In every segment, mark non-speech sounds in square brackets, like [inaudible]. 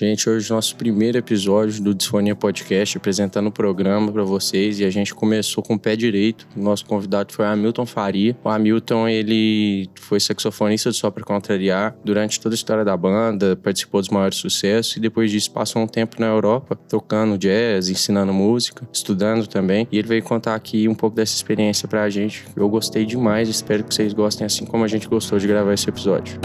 Gente, hoje é o nosso primeiro episódio do Disfonia Podcast, apresentando o programa para vocês e a gente começou com o pé direito. O nosso convidado foi Hamilton Faria. O Hamilton, ele foi saxofonista do Só Pra Contrariar durante toda a história da banda, participou dos maiores sucessos e depois disso passou um tempo na Europa tocando jazz, ensinando música, estudando também. E ele veio contar aqui um pouco dessa experiência pra gente. Eu gostei demais, espero que vocês gostem assim como a gente gostou de gravar esse episódio.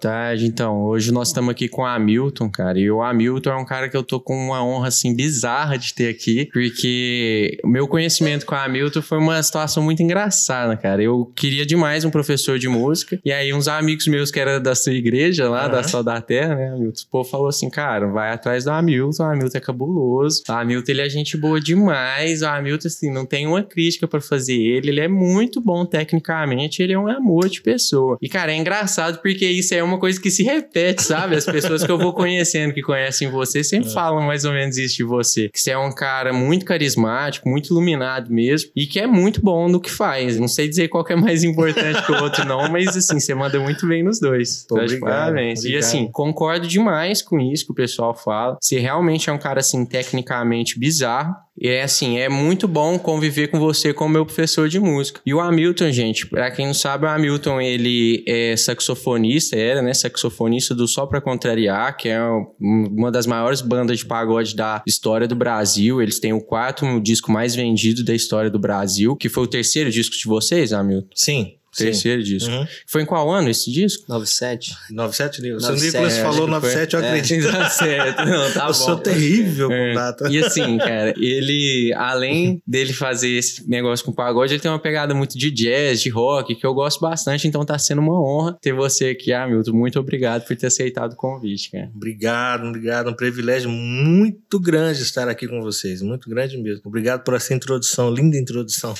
Tarde. Então, hoje nós estamos aqui com o Hamilton, cara. E o Hamilton é um cara que eu tô com uma honra, assim, bizarra de ter aqui, porque o meu conhecimento com o Hamilton foi uma situação muito engraçada, cara. Eu queria demais um professor de música, e aí uns amigos meus que eram da sua igreja lá, uhum. da Só da Terra, né, Hamilton? O povo falou assim, cara, vai atrás do Hamilton, o Hamilton é cabuloso. O Hamilton, ele é gente boa demais. O Hamilton, assim, não tem uma crítica para fazer ele. Ele é muito bom tecnicamente, ele é um amor de pessoa. E, cara, é engraçado engraçado porque isso é uma coisa que se repete, sabe? As pessoas que eu vou conhecendo, que conhecem você, sempre é. falam mais ou menos isso de você. Que você é um cara muito carismático, muito iluminado mesmo, e que é muito bom no que faz. Não sei dizer qual é mais importante que o outro, não, mas assim, você manda muito bem nos dois. Obrigado, parabéns. Obrigado. E assim, concordo demais com isso que o pessoal fala. Você realmente é um cara, assim, tecnicamente bizarro. E é assim, é muito bom conviver com você como meu professor de música. E o Hamilton, gente, para quem não sabe, o Hamilton, ele é saxofonista, era, né, saxofonista do Só Pra Contrariar, que é uma das maiores bandas de pagode da história do Brasil. Eles têm o quarto disco mais vendido da história do Brasil, que foi o terceiro disco de vocês, Hamilton? Sim, Terceiro Sim. disco. Uhum. Foi em qual ano esse disco? 97. 97, o seu Nicolas falou 97, eu acredito. É, tá certo. Não, tá eu bom. sou terrível é. com data. E assim, cara, ele, além dele fazer esse negócio com pagode, ele tem uma pegada muito de jazz, de rock, que eu gosto bastante, então tá sendo uma honra ter você aqui, Hamilton. Muito obrigado por ter aceitado o convite, cara. Obrigado, obrigado. Um privilégio muito grande estar aqui com vocês. Muito grande mesmo. Obrigado por essa introdução, linda introdução.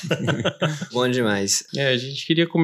[laughs] bom demais. É, a gente queria começar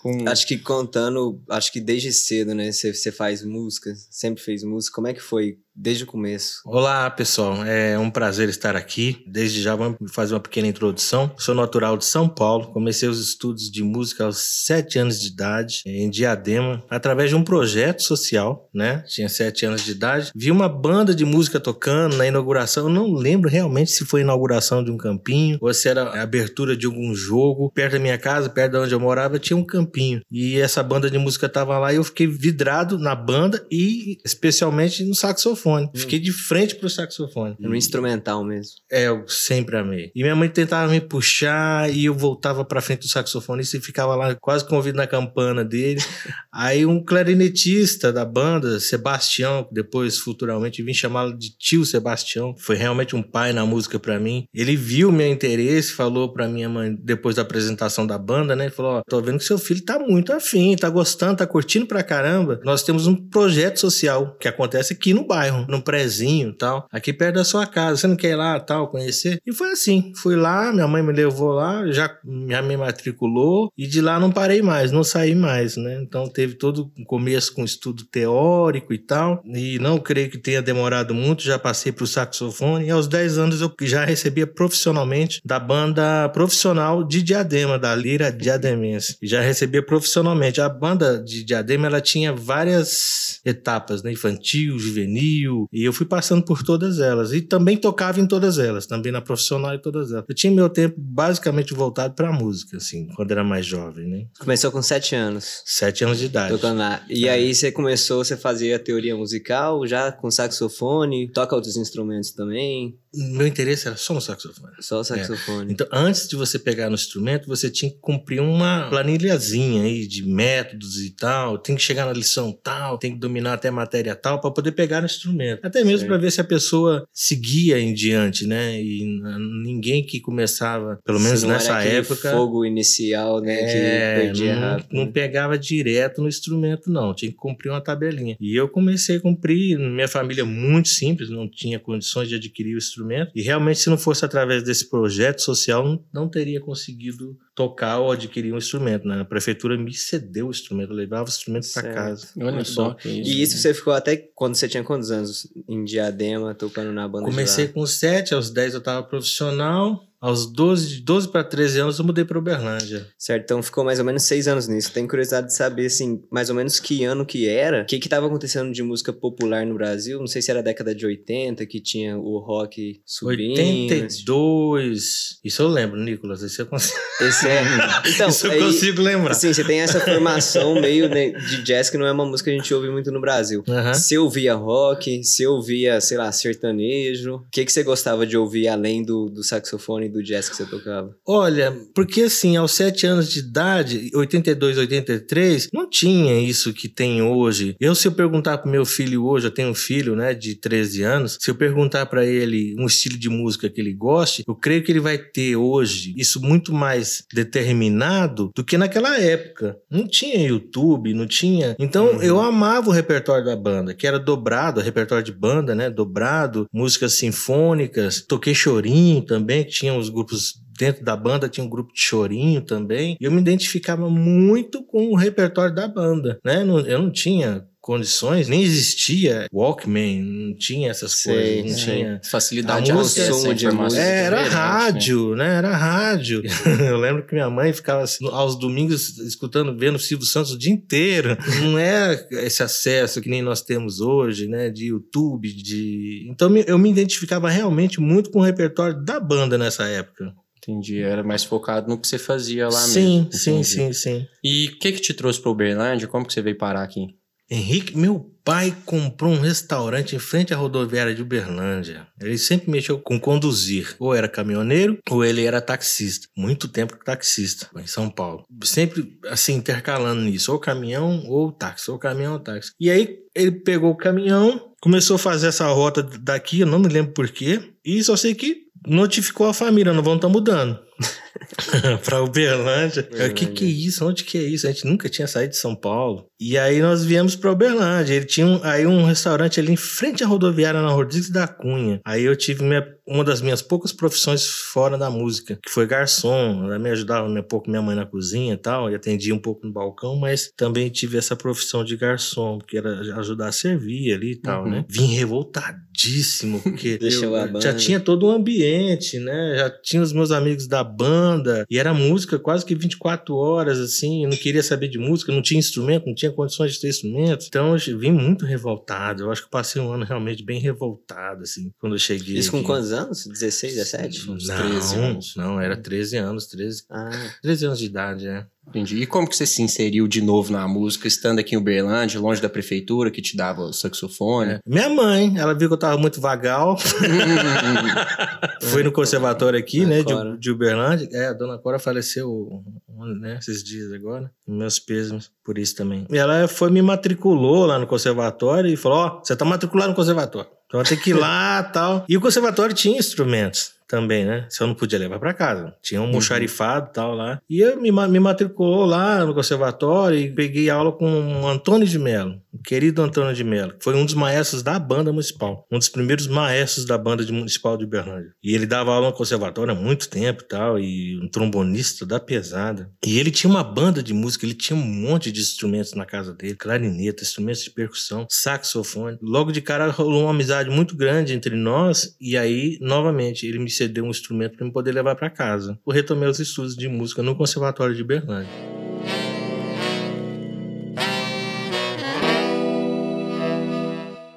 com... Acho que contando, acho que desde cedo, né? Você faz música, sempre fez música. Como é que foi desde o começo. Olá, pessoal. É um prazer estar aqui. Desde já vamos fazer uma pequena introdução. Sou natural de São Paulo. Comecei os estudos de música aos sete anos de idade, em Diadema, através de um projeto social, né? Tinha sete anos de idade. Vi uma banda de música tocando na inauguração. Eu não lembro realmente se foi inauguração de um campinho ou se era abertura de algum jogo. Perto da minha casa, perto de onde eu morava, tinha um campinho. E essa banda de música tava lá e eu fiquei vidrado na banda e especialmente no saxofone saxofone. Hum. Fiquei de frente pro saxofone. No instrumental mesmo. É, eu sempre amei. E minha mãe tentava me puxar e eu voltava pra frente do saxofone e ficava lá quase com o ouvido na campana dele. [laughs] Aí um clarinetista da banda, Sebastião, depois futuramente vim chamá-lo de tio Sebastião, foi realmente um pai na música para mim. Ele viu meu interesse, falou pra minha mãe depois da apresentação da banda, né? Ele falou: Ó, tô vendo que seu filho tá muito afim, tá gostando, tá curtindo pra caramba. Nós temos um projeto social que acontece aqui no bairro bairro, num prezinho tal, aqui perto da sua casa. Você não quer ir lá tal, conhecer? E foi assim. Fui lá, minha mãe me levou lá, já minha mãe matriculou e de lá não parei mais, não saí mais, né? Então teve todo o começo com estudo teórico e tal. E não creio que tenha demorado muito, já passei pro saxofone. E aos 10 anos eu já recebia profissionalmente da banda profissional de Diadema, da Lira Diademense. Já recebia profissionalmente. A banda de Diadema, ela tinha várias etapas, né? Infantil, juvenil, e eu fui passando por todas elas. E também tocava em todas elas, também na profissional e todas elas. Eu tinha meu tempo basicamente voltado pra música, assim, quando era mais jovem, né? Começou com sete anos. Sete anos de idade. Tocando lá. E é. aí você começou, você fazia teoria musical já com saxofone, toca outros instrumentos também? Meu interesse era só no saxofone. Só o saxofone. Então, antes de você pegar no instrumento, você tinha que cumprir uma planilhazinha aí de métodos e tal. Tem que chegar na lição tal, tem que dominar até a matéria tal para poder pegar no instrumento. Até mesmo para ver se a pessoa seguia em diante, né? E ninguém que começava, pelo menos era nessa época, fogo inicial, né? é, que não, rápido. não pegava direto no instrumento, não. Tinha que cumprir uma tabelinha. E eu comecei a cumprir. Minha família é muito simples, não tinha condições de adquirir o instrumento. E realmente, se não fosse através desse projeto social, não, teria conseguido tocar ou adquirir um instrumento. Né? A prefeitura me cedeu o instrumento, eu levava o instrumento para casa. Olha só. isso. E isso você ficou até quando você tinha quantos anos? Em Diadema, tocando na banda Comecei de lá? com 7, aos 10 eu estava profissional. Aos 12, de 12 para 13 anos eu mudei para Uberlândia. Certo, então ficou mais ou menos seis anos nisso. Tenho curiosidade de saber, assim, mais ou menos que ano que era, o que que tava acontecendo de música popular no Brasil. Não sei se era a década de 80, que tinha o rock subindo. 82. Isso eu lembro, Nicolas. Isso eu consigo, [laughs] Esse é... Então, isso eu aí, consigo lembrar. assim, você tem essa formação [laughs] meio né, de jazz que não é uma música que a gente ouve muito no Brasil. Se eu ouvia rock, se eu ouvia, sei lá, sertanejo, o que, que você gostava de ouvir além do, do saxofone do jazz que você tocava? Olha, porque assim, aos 7 anos de idade, 82, 83, não tinha isso que tem hoje. Eu, se eu perguntar pro meu filho hoje, eu tenho um filho, né, de 13 anos, se eu perguntar para ele um estilo de música que ele goste, eu creio que ele vai ter hoje isso muito mais determinado do que naquela época. Não tinha YouTube, não tinha. Então, Uhum. eu amava o repertório da banda, que era dobrado, repertório de banda, né, dobrado, músicas sinfônicas. Toquei chorinho também, que tinha os grupos dentro da banda tinha um grupo de chorinho também. E eu me identificava muito com o repertório da banda, né? Eu não tinha condições, nem existia Walkman, não tinha essas Sei, coisas, não sei. tinha Facilidade de música- à Consumo de música. é, era né? rádio, né? Era rádio. [laughs] Eu lembro que minha mãe ficava assim, aos domingos escutando, vendo o Silvio Santos o dia inteiro. Não é esse acesso que nem nós temos hoje, né? De YouTube, de. Então eu me identificava realmente muito com o repertório da banda nessa época. Entendi. Era mais focado no que você fazia lá sim, mesmo. sim, Entendi. sim, sim. E o que que te trouxe para Uberlândia? Como que você veio parar aqui? Henrique, meu pai comprou um restaurante em frente à rodoviária de Uberlândia. Ele sempre mexeu com conduzir. Ou era caminhoneiro, ou ele era taxista. Muito tempo taxista, em São Paulo. Sempre, assim, intercalando nisso. Ou caminhão, ou táxi. Ou caminhão, ou táxi. E aí, ele pegou o caminhão, começou a fazer essa rota daqui, eu não me lembro por quê. E só sei que notificou a família, não vão estar mudando. [laughs] pra Uberlândia. O que que é isso? Onde que é isso? A gente nunca tinha saído de São Paulo. E aí nós viemos pra Uberlândia. Ele tinha um, aí um restaurante ali em frente à rodoviária na Rodrigues da Cunha. Aí eu tive minha- uma das minhas poucas profissões fora da música, que foi garçom. Ela me ajudava um pouco minha mãe na cozinha e tal, e atendia um pouco no balcão, mas também tive essa profissão de garçom, que era ajudar a servir ali e tal, Uhum. né? Vim revoltadíssimo, porque [laughs] eu já tinha todo o ambiente, né? Já tinha os meus amigos da banda, e era música quase que 24 horas, assim. Eu não queria saber de música, não tinha instrumento, não tinha condições de ter instrumento. Então eu vim muito revoltado. Eu acho que passei um ano realmente bem revoltado, assim, quando eu cheguei. Isso com aqui. quantos anos? 16, 17? Uns Não, 13 anos. não, era 13 anos, 13, Ah, 13 anos de idade, é. Entendi. E como que você se inseriu de novo na música, estando aqui em Uberlândia, longe da prefeitura, que te dava o saxofone? É. Minha mãe, ela viu que eu tava muito vagal, [laughs] foi no conservatório aqui, Dona né, Cora. de, de Uberlândia. É, a dona Cora faleceu né, esses dias agora. Meus pêsames por isso também. E ela foi me matriculou lá no conservatório e falou: Ó, você tá matriculado no conservatório. Então vai ter que ir lá [laughs] tal. E o conservatório tinha instrumentos também, né? Se eu não podia levar para casa. Tinha um moxarifado e tal lá. E eu me, me matriculou lá no conservatório e peguei aula com o Antônio de Mello, o querido Antônio de Mello, que foi um dos maestros da banda municipal. Um dos primeiros maestros da banda de municipal de Uberlândia. E ele dava aula no conservatório há muito tempo e tal, e um trombonista da pesada. E ele tinha uma banda de música, ele tinha um monte de instrumentos na casa dele, clarineta, instrumentos de percussão, saxofone. Logo de cara rolou uma amizade muito grande entre nós, e aí, novamente, ele me cedeu um instrumento para eu poder levar para casa. Eu retomei os estudos de música no Conservatório de Uberlândia.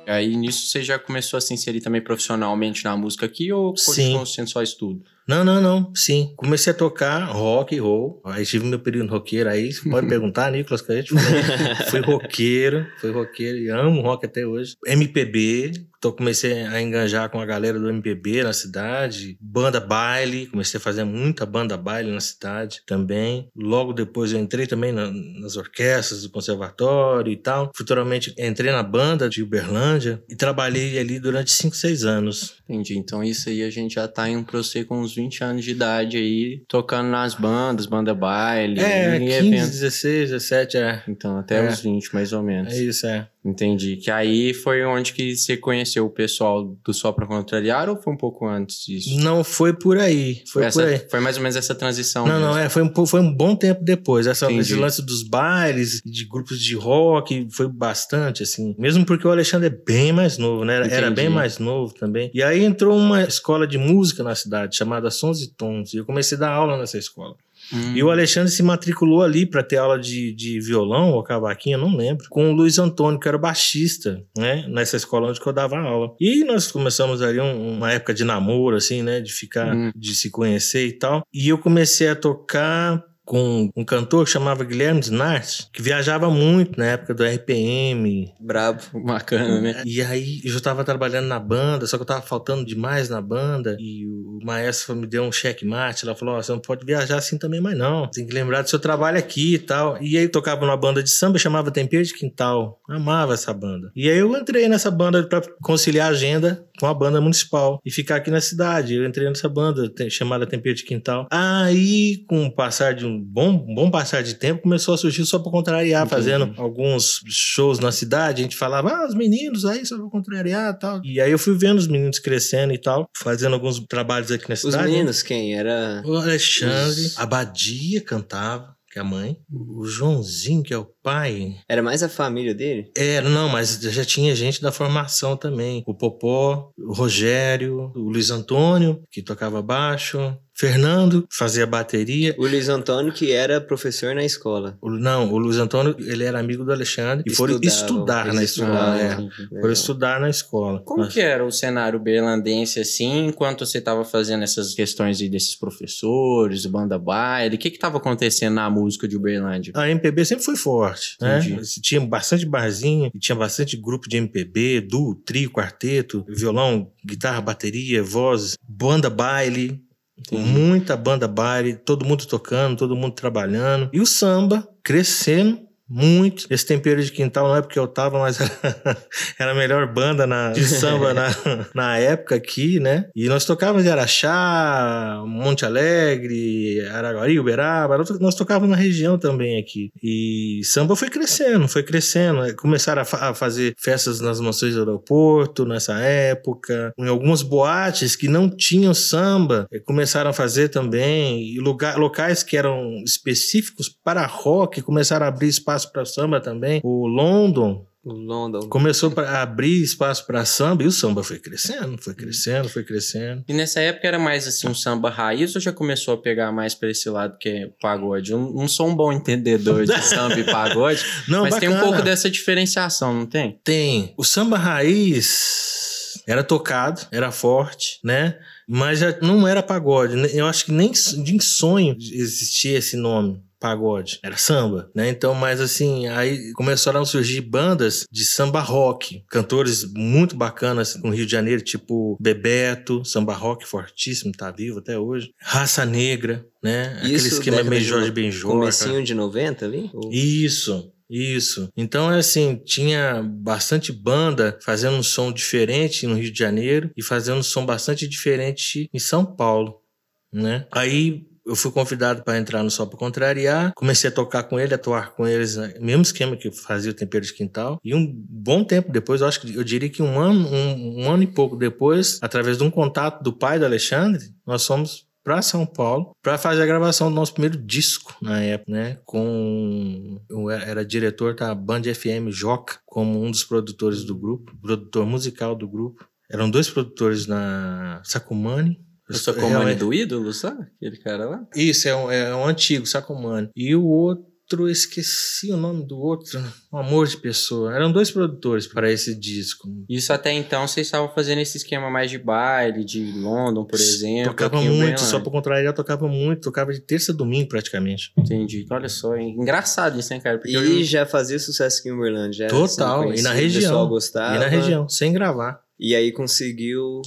Aí nisso você já começou a se inserir também profissionalmente na música aqui ou continuou sendo só estudo? Não, não, não. Sim. Comecei a tocar rock e roll. Aí tive meu período roqueiro aí. Você pode [laughs] perguntar, Nicolas, que a gente fui roqueiro. Fui roqueiro e amo rock até hoje. MPB, então comecei a enganjar com a galera do MPB na cidade, banda baile, comecei a fazer muita banda baile na cidade também. Logo depois eu entrei também na, nas orquestras do conservatório e tal. Futuramente entrei na banda de Uberlândia e trabalhei ali durante 5, 6 anos. Entendi. Então isso aí a gente já tá indo pra você com uns 20 anos de idade aí, tocando nas bandas, banda baile, É, em 15, eventos. 16, 17, é. Então, até É. os 20, mais ou menos. É isso, é. Entendi. Que aí foi onde que você conheceu o pessoal do Só Pra Contrariar ou foi um pouco antes disso? Não foi por aí. Foi Essa- por aí. Foi mais ou menos essa transição. Não, não, mesmo. é, foi um, foi um bom tempo depois. Essa, Entendi. esse lance dos bailes, de grupos de rock, foi bastante, assim. Mesmo porque o Alexandre é bem mais novo, né? Era- Era bem mais novo também. E aí entrou uma escola de música na cidade, chamada Sons e Tons. E eu comecei a dar aula nessa escola. Hum. E o Alexandre se matriculou ali para ter aula de, de violão ou cavaquinho, eu não lembro, com o Luiz Antônio, que era baixista, né? Nessa escola onde eu dava aula. E nós começamos ali um- uma época de namoro, assim, né? De ficar, Hum. de se conhecer e tal. E eu comecei a tocar com um cantor que chamava Guilherme Snart, que viajava muito na época do RPM. Brabo. Bacana, né? E aí eu já tava trabalhando na banda, só que eu tava faltando demais na banda. E o maestro me deu um checkmate. Ela falou: Ó, você não pode viajar assim também mais não. Tem que lembrar do seu trabalho aqui e tal. E aí eu tocava numa banda de samba, chamava Tempero de Quintal. Amava essa banda. E aí eu entrei nessa banda pra conciliar a agenda com a banda municipal e ficar aqui na cidade. Eu entrei nessa banda chamada Tempero de Quintal. Aí, com o passar de um bom, bom passar de tempo, começou a surgir só pra contrariar, Entendi. fazendo alguns shows na cidade. A gente falava, ah, os meninos aí só pra contrariar e tal. E aí eu fui vendo os meninos crescendo e tal, fazendo alguns trabalhos aqui na Os cidade. meninos, quem? Era. O Alexandre, Os- a Badia cantava, que é a mãe. O Joãozinho, que é o pai. Era mais a família dele? Era, não, mas já tinha gente da formação também. O Popó, o Rogério, o Luiz Antônio, que tocava baixo. Fernando, fazia bateria. O Luiz Antônio, que era professor na escola. O- não, o Luiz Antônio, ele era amigo do Alexandre e foram estudar na escola. É. Foram estudar na escola. Como Mas- que era o cenário berlandense assim, enquanto você estava fazendo essas questões aí desses professores, banda baile? O que que estava acontecendo na música de Uberlândia? A MPB sempre foi forte, né? Entendi. Tinha bastante barzinho, tinha bastante grupo de MPB, duo, trio, quarteto, violão, guitarra, bateria, voz, banda baile, Entendi. muita banda baile, todo mundo tocando, todo mundo trabalhando. E o samba crescendo muito. Esse tempero de quintal não é porque eu tava, mas [laughs] era, a melhor banda na, de samba na, [laughs] na época aqui, né? E nós tocávamos em Araxá, Monte Alegre, Araguari, Uberaba, nós tocávamos na região também aqui. E samba foi crescendo, foi crescendo. Começaram a, fa- a fazer festas nas mansões do aeroporto nessa época. Em algumas boates que não tinham samba, eh, começaram a fazer também. E lugar, locais que eram específicos para rock começaram a abrir espaço para samba também. O London O London. começou a abrir espaço para samba e o samba foi crescendo, foi crescendo, foi crescendo. E nessa época era mais assim um samba raiz ou já começou a pegar mais para esse lado que é pagode? Eu não não sou um bom entendedor de [laughs] samba e pagode, Não, mas tem um bacana. pouco dessa diferenciação, não tem? Tem. O samba raiz era tocado, era forte, né? Mas já não era pagode. Eu acho que nem de sonho existia esse nome. Pagode, era samba, né? Então, mas assim, aí começaram a surgir bandas de samba rock, cantores muito bacanas no Rio de Janeiro, tipo Bebeto, samba rock fortíssimo, tá vivo até hoje. Raça Negra, né? Aquele Isso, esquema meio Jorge Benjor. Comecinho de 90 ali? Ou- Isso, isso. Então, é assim, tinha bastante banda fazendo um som diferente no Rio de Janeiro e fazendo um som bastante diferente em São Paulo, né? Aí eu fui convidado para entrar no Só para Contrariar, comecei a tocar com ele, atuar com eles, né? mesmo esquema que fazia o Tempero de Quintal. E um bom tempo depois, eu acho que eu diria que um ano, um, um ano e pouco depois, através de um contato do pai do Alexandre, nós fomos para São Paulo para fazer a gravação do nosso primeiro disco na época, né? Com eu era diretor da Band FM Joca como um dos produtores do grupo, produtor musical do grupo. Eram dois produtores na Sacumani. Eu sou comando do ídolo, sabe? Aquele cara lá. Isso, é um, é um antigo Sacumani. E o outro eu esqueci o nome do outro. Um amor de pessoa. Eram dois produtores para esse disco. Isso até então vocês estavam fazendo esse esquema mais de baile, de London, por exemplo. Tocava muito, só pra contrariar, tocava muito. Tocava de terça a domingo praticamente. Entendi. Olha só, hein? engraçado isso, né, cara? Porque eu- E já fazia sucesso aqui em Uberlândia. já Total, e na região. O pessoal gostava. E na região, sem gravar. E aí conseguiu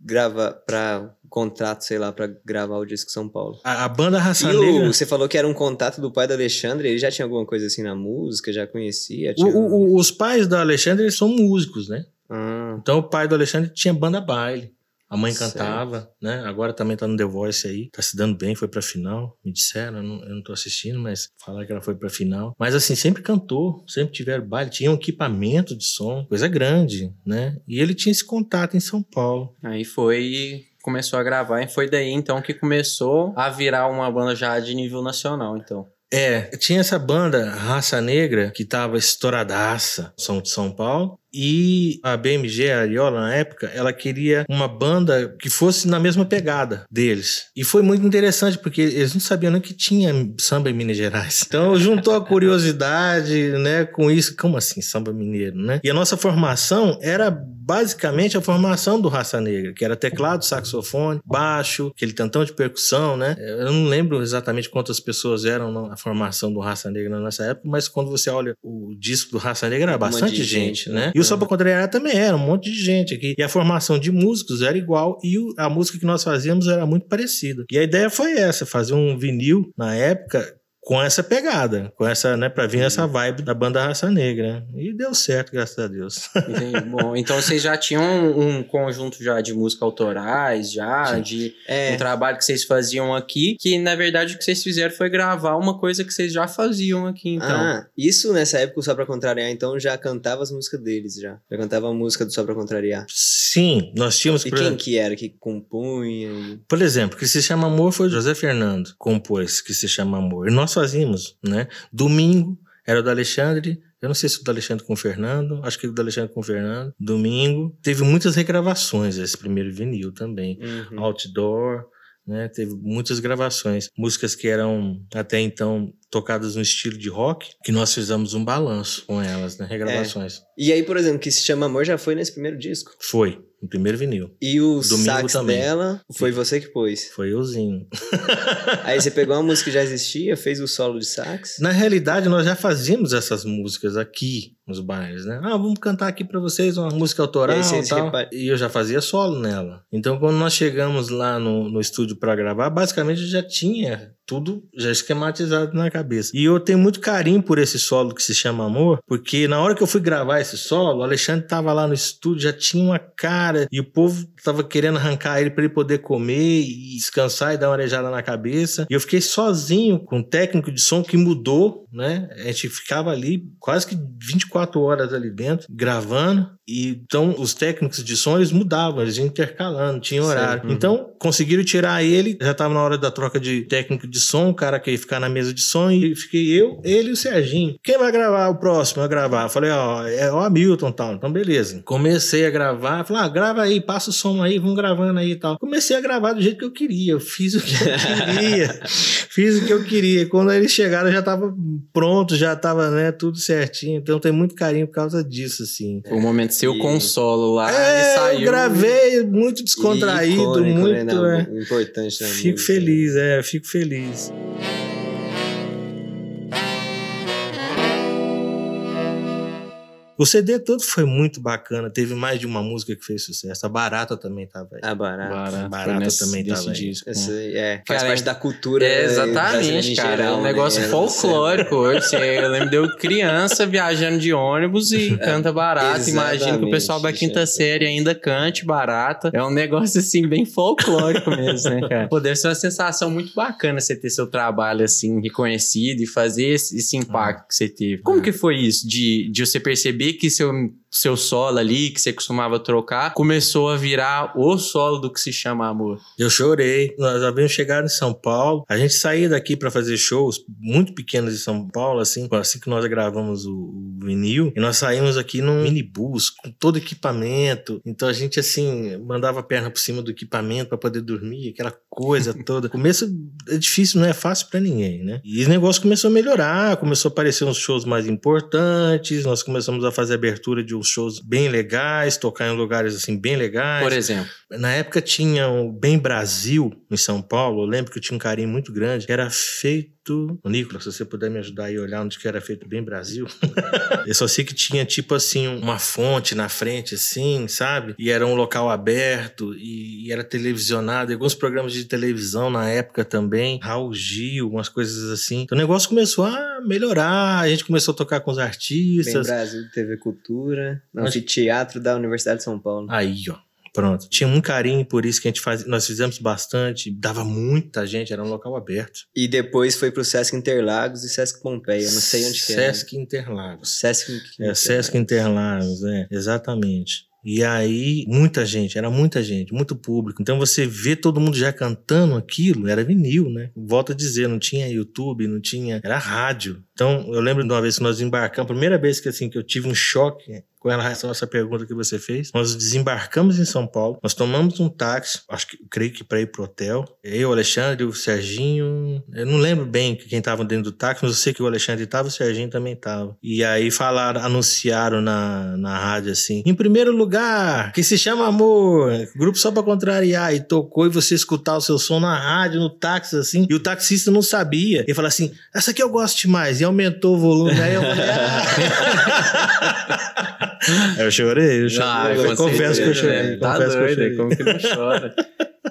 gravar pra contrato, sei lá, pra gravar o disco São Paulo. A, a banda Raça E o- Negra. você falou que era um contato do pai do Alexandre, ele já tinha alguma coisa assim na música, já conhecia? O- Tinha... o- o- os pais do Alexandre eles são músicos, né? Ah, Então o pai do Alexandre tinha banda baile. A mãe Certo. cantava, né? Agora também tá no The Voice aí. Tá se dando bem, foi pra final. Me disseram, eu não, eu não tô assistindo, mas falaram que ela foi pra final. Mas assim, sempre cantou, sempre tiveram baile. Tinha um equipamento de som, coisa grande, né? E ele tinha esse contato em São Paulo. Aí foi começou a gravar, e foi daí então que começou a virar uma banda já de nível nacional, então. É, tinha essa banda Raça Negra que tava estouradaça, São de São Paulo. E a BMG, a Ariola, na época, ela queria uma banda que fosse na mesma pegada deles. E foi muito interessante, porque eles não sabiam nem que tinha samba em Minas Gerais. Então [laughs] juntou a curiosidade, né, com isso. Como assim, samba mineiro, né? E a nossa formação era basicamente a formação do Raça Negra, que era teclado, saxofone, baixo, aquele tantão de percussão, né? Eu não lembro exatamente quantas pessoas eram na formação do Raça Negra nessa época, mas quando você olha o disco do Raça Negra, era bastante gente, gente, né? E o Só Pra Contrariar também era um monte de gente aqui. E a formação de músicos era igual e o- a música que nós fazíamos era muito parecida. E a ideia foi essa, fazer um vinil na época com essa pegada, com essa, né, pra vir essa vibe da banda Raça Negra. E deu certo, graças a Deus. Entendi. Bom, então vocês já tinham um, um conjunto já de músicas autorais, já, Sim. de é, um trabalho que vocês faziam aqui, que na verdade o que vocês fizeram foi gravar uma coisa que vocês já faziam aqui, então. Ah, isso nessa época o Só Pra Contrariar, então já cantava as músicas deles, já. Já cantava a música do Só Pra Contrariar. Sim, nós tínhamos, E por quem exemplo, que era que compunha? e- por exemplo, que se chama Amor foi o José Fernando, compôs que se chama Amor. E nós fazíamos, né? Domingo era o do Alexandre, eu não sei se o do Alexandre com o Fernando, acho que o do Alexandre com o Fernando. Domingo. Teve muitas regravações esse primeiro vinil também. Uhum. Outdoor, né? Teve muitas gravações. Músicas que eram até então tocadas no estilo de rock, que nós fizemos um balanço com elas, né? Regravações. E aí, por exemplo, que se chama Amor já foi nesse primeiro disco. Foi, no primeiro vinil. E o Domingo sax também. dela foi você que pôs. Foi euzinho. [laughs] Aí você pegou uma música que já existia, fez o solo de sax. Na realidade, nós já fazíamos essas músicas aqui nos bailes, né? Ah, vamos cantar aqui pra vocês uma música autoral E e aí vocês tal. E eu já fazia solo nela. Então, quando nós chegamos lá no, no estúdio pra gravar, basicamente eu já tinha tudo já esquematizado na cabeça. E eu tenho muito carinho por esse solo que se chama Amor, porque na hora que eu fui gravar esse solo, o Alexandre tava lá no estúdio, já tinha uma cara, e o povo tava querendo arrancar ele pra ele poder comer e descansar e dar uma arejada na cabeça. E eu fiquei sozinho com o técnico de som que mudou, né? A gente ficava ali quase que 24 horas ali dentro, gravando. Então os técnicos de som eles mudavam, eles iam intercalando, tinha horário. Uhum. Então conseguiram tirar ele, já tava na hora da troca de técnico de som, o cara que ia ficar na mesa de som, e fiquei eu, ele e o Serginho. Quem vai gravar o próximo a gravar? Eu falei, ó, é o Hamilton e tal. Então beleza. Comecei a gravar, falei, ah, grava aí, passa o som aí, vamos gravando aí e tal. Comecei a gravar do jeito que eu queria, eu fiz o que eu queria. [laughs] fiz o que eu queria. Quando eles chegaram, eu já tava pronto, já tava, né, tudo certinho. Então eu tenho muito carinho por causa disso, assim. O momento seu E- consolo lá e É, saiu. eu gravei muito descontraído, Icônico, muito. né, é. Importante na Fico feliz, é, fico feliz. O CD todo foi muito bacana. Teve mais de uma música que fez sucesso. A Barata também tava aí. Barato. Barato, Barata foi nesse- também tava aí. disco. Essa aí, é, faz Cara, parte da cultura É, brasileira exatamente, cara. geral, é um né? negócio É, folclórico hoje. Eu lembro de eu criança viajando de ônibus e [laughs] canta barata. Imagino que o pessoal da quinta série ainda cante barata. É um negócio assim, bem folclórico mesmo, né, cara? [laughs] Pô, deve ser uma sensação muito bacana você ter seu trabalho assim reconhecido e fazer esse, esse impacto que você teve. Como que foi isso? De, de você perceber que seu, seu solo ali, que você costumava trocar, começou a virar o solo do que se chama amor. Eu chorei. Nós havíamos chegado em São Paulo. A gente saía daqui para fazer shows muito pequenos em São Paulo, assim, assim que nós gravamos o, o vinil, e nós saímos aqui num minibus com todo equipamento. Então a gente, assim, mandava a perna por cima do equipamento para poder dormir, aquela coisa [laughs] toda. Começo é difícil, não é fácil para ninguém, né? E o negócio começou a melhorar, começou a aparecer uns shows mais importantes, nós começamos a fazer abertura de uns shows bem legais, tocar em lugares, assim, bem legais. Por exemplo. Na época tinha o Bem Brasil em São Paulo. Eu lembro que eu tinha um carinho muito grande. Era feito. Ô, Nicolas, se você puder me ajudar aí a olhar onde que era feito Bem Brasil. [laughs] eu só sei que tinha tipo assim uma fonte na frente, assim, sabe? E era um local aberto e, e era televisionado. E alguns programas de televisão na época também. Raul Gil, umas coisas assim. Então o negócio começou a melhorar. A gente começou a tocar com os Bem artistas. Brasil TV Cultura, no Mas- anfiteatro da Universidade de São Paulo. Aí, ó. Pronto. Tinha um carinho por isso que a gente faz, nós fizemos bastante, dava muita gente, era um local aberto. E depois foi pro Sesc Interlagos e Sesc Pompeia. Não sei onde que é. Sesc Interlagos. Sesc É, Sesc Interlagos, é, exatamente. E aí, muita gente, era muita gente, muito público. Então você vê todo mundo já cantando aquilo, era vinil, né? Volto a dizer, não tinha YouTube, não tinha. Era rádio. Então, eu lembro de uma vez que nós embarcamos, a primeira vez que assim que eu tive um choque com relação a essa pergunta que você fez. Nós desembarcamos em São Paulo, nós tomamos um táxi, acho que creio que para ir pro hotel. Eu, o Alexandre, o Serginho, eu não lembro bem quem tava dentro do táxi, mas eu sei que o Alexandre tava, o Serginho também tava. E aí falaram, anunciaram na, na rádio assim: em primeiro lugar, que se chama Amor, grupo só pra contrariar. E tocou e você escutar o seu som na rádio, no táxi, assim. E o taxista não sabia. Ele falou assim: essa aqui eu gosto demais. E aumentou o volume. Aí eu falei: ah. [laughs] Eu chorei, eu chorei. Ah, eu confesso que eu certeza, chorei. né? Tá confesso que eu doido, chorei. como que não chora?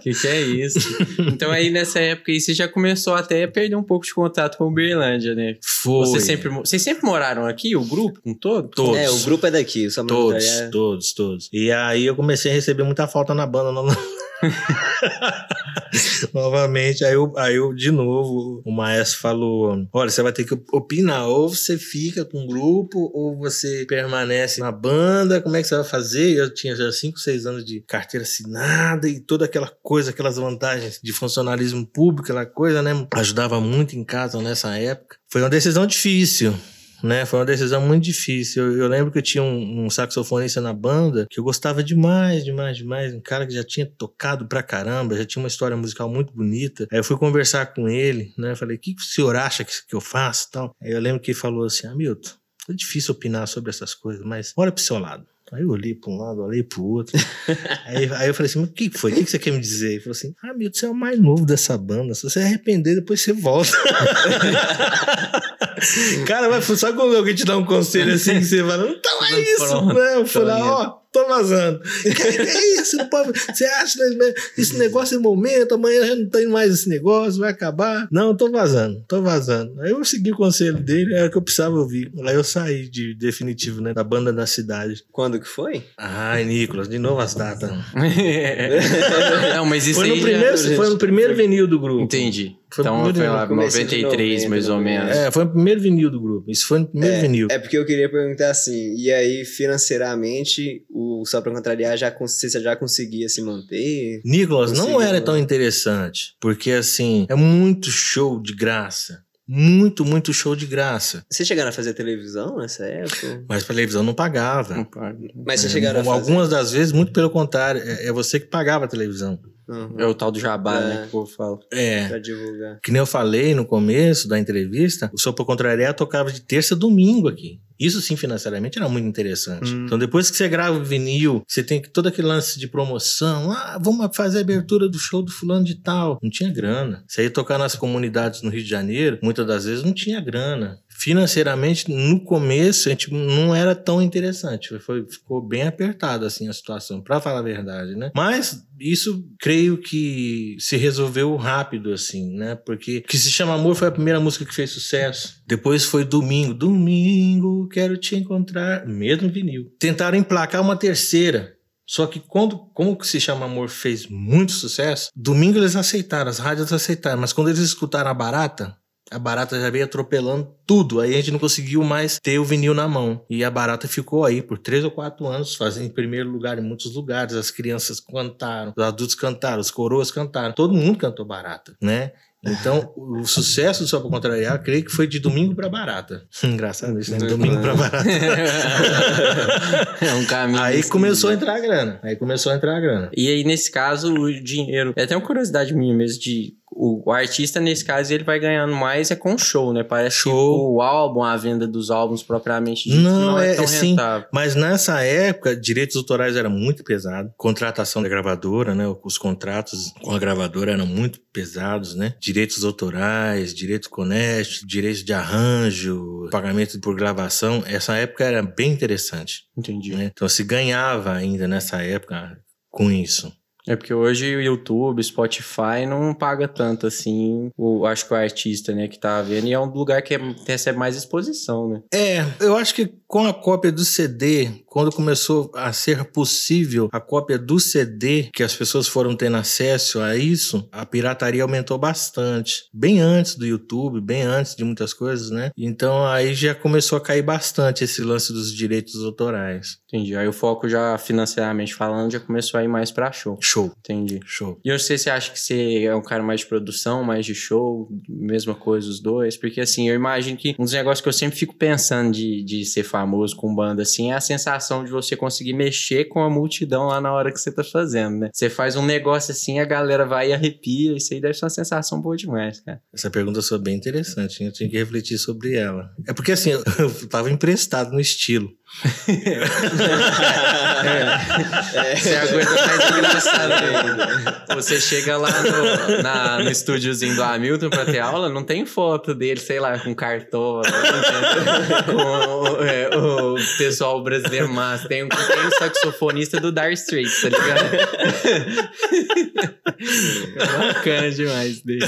que que é isso? Então aí nessa época aí você já começou até a perder um pouco de contato com o Uberlândia, né? Foi. Você sempre, vocês sempre moraram aqui, o grupo, com todo? Todos. É, o grupo é daqui, o Samuel Todos, é- todos, todos. E aí eu comecei a receber muita falta na banda. no- [laughs] Novamente, aí eu, aí eu, de novo, o maestro falou: Olha, você vai ter que opinar. Ou você fica com o grupo, ou você permanece na banda. Como é que você vai fazer? Eu tinha já 5, 6 anos de carteira assinada e toda aquela coisa, aquelas vantagens de funcionalismo público, aquela coisa, né? Ajudava muito em casa nessa época. Foi uma decisão difícil né? Foi uma decisão muito difícil. Eu, eu lembro que eu tinha um, um saxofonista na banda que eu gostava demais, demais, demais. Um cara que já tinha tocado pra caramba, já tinha uma história musical muito bonita. Aí eu fui conversar com ele, né? Falei, o que, que o senhor acha que, que eu faço tal? Aí eu lembro que ele falou assim, Hamilton, é difícil opinar sobre essas coisas, mas olha pro seu lado. Aí eu olhei para um lado, olhei pro outro. [laughs] aí, aí eu falei assim, mas o que foi? O que que você quer me dizer? Ele falou assim, ah, Milton, você é o mais novo dessa banda. Se você arrepender, depois você volta. [laughs] Cara, mas sabe quando alguém te dá um conselho assim, que você fala, então é isso, Pronto, né? Eu falei, tô indo. ó, tô vazando. Que, é isso? [laughs] Não pode, você acha né, esse negócio é momento, amanhã já não tem mais esse negócio, vai acabar. Não, tô vazando, tô vazando. Aí eu segui o conselho dele, era o que eu precisava ouvir. Aí eu saí de definitivo, né, da banda da cidade. Quando que foi? Ai, Nicolas, de novo as datas. [laughs] não, mas isso Foi no, aí primeiro, já... foi no primeiro vinil do grupo. Entendi. Foi então foi lá, no começo de 93 novembro, mais ou menos. É, foi no primeiro vinil do grupo. Isso foi no primeiro vinil. É porque eu queria perguntar assim, e aí financeiramente o Só Pra Contrariar já, cons- você já conseguia se manter? Nicolas, não era tão interessante. Porque, assim, é muito show de graça. Muito, muito show de graça. Vocês chegaram a fazer televisão nessa época? Mas a televisão não pagava. Não paga. Mas vocês É, chegaram a fazer? Algumas das vezes, muito pelo contrário, é, é você que pagava a televisão. Uhum, É o tal do jabá, É. né? Que o povo fala. É. pra divulgar. Que nem eu falei no começo da entrevista, o Sopa Contrariar tocava de terça a domingo aqui. Isso sim, financeiramente, era muito interessante. Hum. Então, depois que você grava o vinil, você tem que- todo aquele lance de promoção. Ah, vamos fazer a abertura do show do fulano de tal. Não tinha grana. Você ia tocar nas comunidades no Rio de Janeiro, muitas das vezes não tinha grana. Financeiramente, no começo, a gente não era tão interessante. Foi, ficou bem apertada assim a situação, para falar a verdade, né? Mas isso creio que se resolveu rápido assim, né? Porque que se chama Amor foi a primeira música que fez sucesso. Depois foi Domingo, Domingo, quero te encontrar, mesmo vinil. Tentaram emplacar uma terceira. Só que quando, como que se chama Amor fez muito sucesso, domingo eles aceitaram, as rádios aceitaram, mas quando eles escutaram a barata, A barata já veio atropelando tudo. Aí a gente não conseguiu mais ter o vinil na mão. E a barata ficou aí por três ou quatro anos, fazendo em primeiro lugar em muitos lugares. As crianças cantaram, os adultos cantaram, os coroas cantaram. Todo mundo cantou barata, né? Então, o sucesso do Só Pra Contrariar, creio que foi de domingo pra barata. [laughs] Engraçado isso, né? Domingo pra barata. [laughs] é um caminho. Aí começou a entrar a grana. Aí começou a entrar a grana. E aí, nesse caso, o dinheiro. É até uma curiosidade minha mesmo de. O, o artista, nesse caso, ele vai ganhando mais é com show, né? Parece Show. que o álbum, a venda dos álbuns propriamente dito, Não, não, é, é- tão sim. rentável. Mas nessa época, direitos autorais era muito pesado. Contratação da gravadora, né? Os contratos com a gravadora eram muito pesados, né? Direitos autorais, direitos conest, direitos de arranjo, pagamento por gravação. Essa época era bem interessante, Entendi. né? Então se ganhava ainda nessa época com isso. É porque hoje o YouTube, Spotify não paga tanto assim, o, acho que o artista, né, que tá vendo, e é um lugar que é- recebe mais exposição, né? É, eu acho que com a cópia do CD, quando começou a ser possível a cópia do CD, que as pessoas foram tendo acesso a isso, a pirataria aumentou bastante. Bem antes do YouTube, bem antes de muitas coisas, né? Então aí já começou a cair bastante esse lance dos direitos autorais. Entendi. Aí o foco já, financeiramente falando, já começou a ir mais pra show. Show, Entendi. show. E você, você acha que você é um cara mais de produção, mais de show, mesma coisa os dois? Porque assim, eu imagino que um dos negócios que eu sempre fico pensando de, de ser famoso com banda assim é a sensação de você conseguir mexer com a multidão lá na hora que você tá fazendo, né? Você faz um negócio assim, a galera vai e arrepia, isso aí deve ser uma sensação boa demais, cara. Essa pergunta foi bem interessante, hein? eu tinha que refletir sobre ela. É porque assim, [laughs] eu tava emprestado no estilo. Essa é a coisa mais engraçada ainda. Você chega lá no, na- no estúdiozinho do Hamilton pra ter aula, não tem foto dele, sei lá, com cartola, com é, o pessoal brasileiro massa. Tem, um- tem o saxofonista do Dire Straits, tá ligado? Bacana demais dele.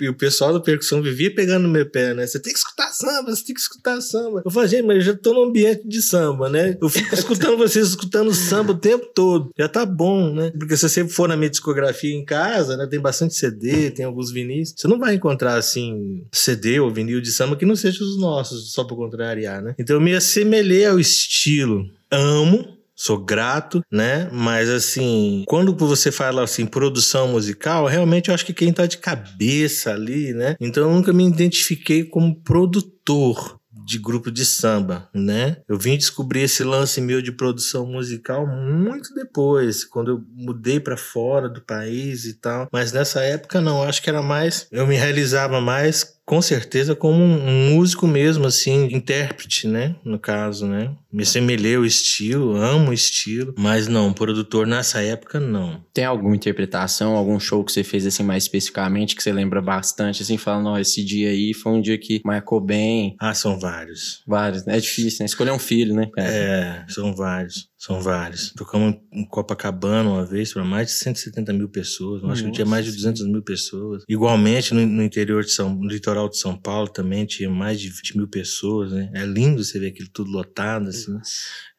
E o pessoal da percussão vivia pegando no meu pé, né? Você tem que escutar samba, você tem que escutar samba. Eu falei, gente, mas eu já tô no ambiente de samba, né? Eu fico escutando vocês escutando samba o tempo todo. Já tá bom, né? Porque se você for na minha discografia em casa, né? Tem bastante CD, tem alguns vinis. Você não vai encontrar, assim, CD ou vinil de samba que não seja os nossos, só pra contrariar, né? Então eu me assemelhei ao estilo. Amo, Sou grato, né? Mas assim, quando você fala assim, produção musical, realmente eu acho que quem tá de cabeça ali, né? Então eu nunca me identifiquei como produtor de grupo de samba, né? Eu vim descobrir esse lance meu de produção musical muito depois, quando eu mudei para fora do país e tal. Mas nessa época não, acho que era mais, eu me realizava mais com certeza como um músico mesmo, assim, intérprete, né? No caso, né? Me assemelhei ao estilo, amo o estilo, mas não, produtor nessa época não. Tem alguma interpretação, algum show que você fez assim mais especificamente que você lembra bastante, assim, falando, ó, esse dia aí foi um dia que marcou bem, Ah, são vários. vários, né? É difícil, né? Escolher um filho, né, cara? É, são vários, são vários. Tocamos em Copacabana uma vez para mais de 170 mil pessoas, eu acho que tinha mais de 200 mil pessoas. Igualmente no, no interior de São, no litoral de São Paulo também tinha mais de 20 mil pessoas, né? É lindo você ver aquilo tudo lotado, assim.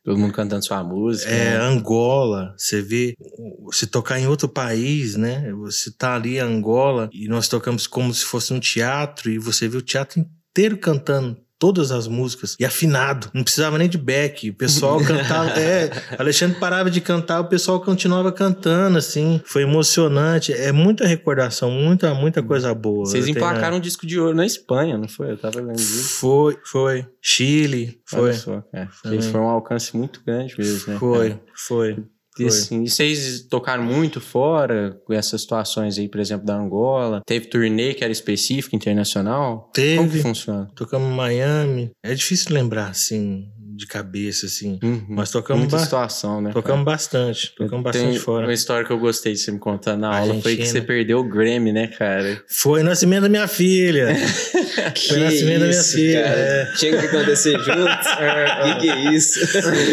Todo mundo cantando sua música. É, né? Angola, você vê, se tocar em outro país, né? Você tá ali em Angola e nós tocamos como se fosse um teatro e você vê o teatro inteiro cantando todas as músicas e afinado, não precisava nem de back, o pessoal [laughs] cantava, é, Alexandre parava de cantar, o pessoal continuava cantando, assim, foi emocionante, é muita recordação, muita, muita coisa boa. Vocês Eu tenho- emplacaram um disco de ouro na Espanha, não foi? Eu tava vendo disso. Foi, foi, Chile, foi, Olha só, cara. Esse foi um alcance muito grande mesmo, né? foi, cara? foi. E, assim, e vocês tocaram muito fora com essas situações aí, por exemplo, da Angola? Teve turnê que era específico, internacional? Como que Teve, funciona? tocamos em Miami, é difícil lembrar, assim, de cabeça, assim, Uhum. mas tocamos, Muita ba situação, né? tocamos bastante, tocamos Tem bastante fora. Uma história que eu gostei de você me contar na aula foi que Argentina. você perdeu o Grammy, né, cara? Foi o nascimento da minha filha. [laughs] Foi o nascimento da minha filha. cara. é. Tinha que acontecer juntos. [laughs] que que é isso?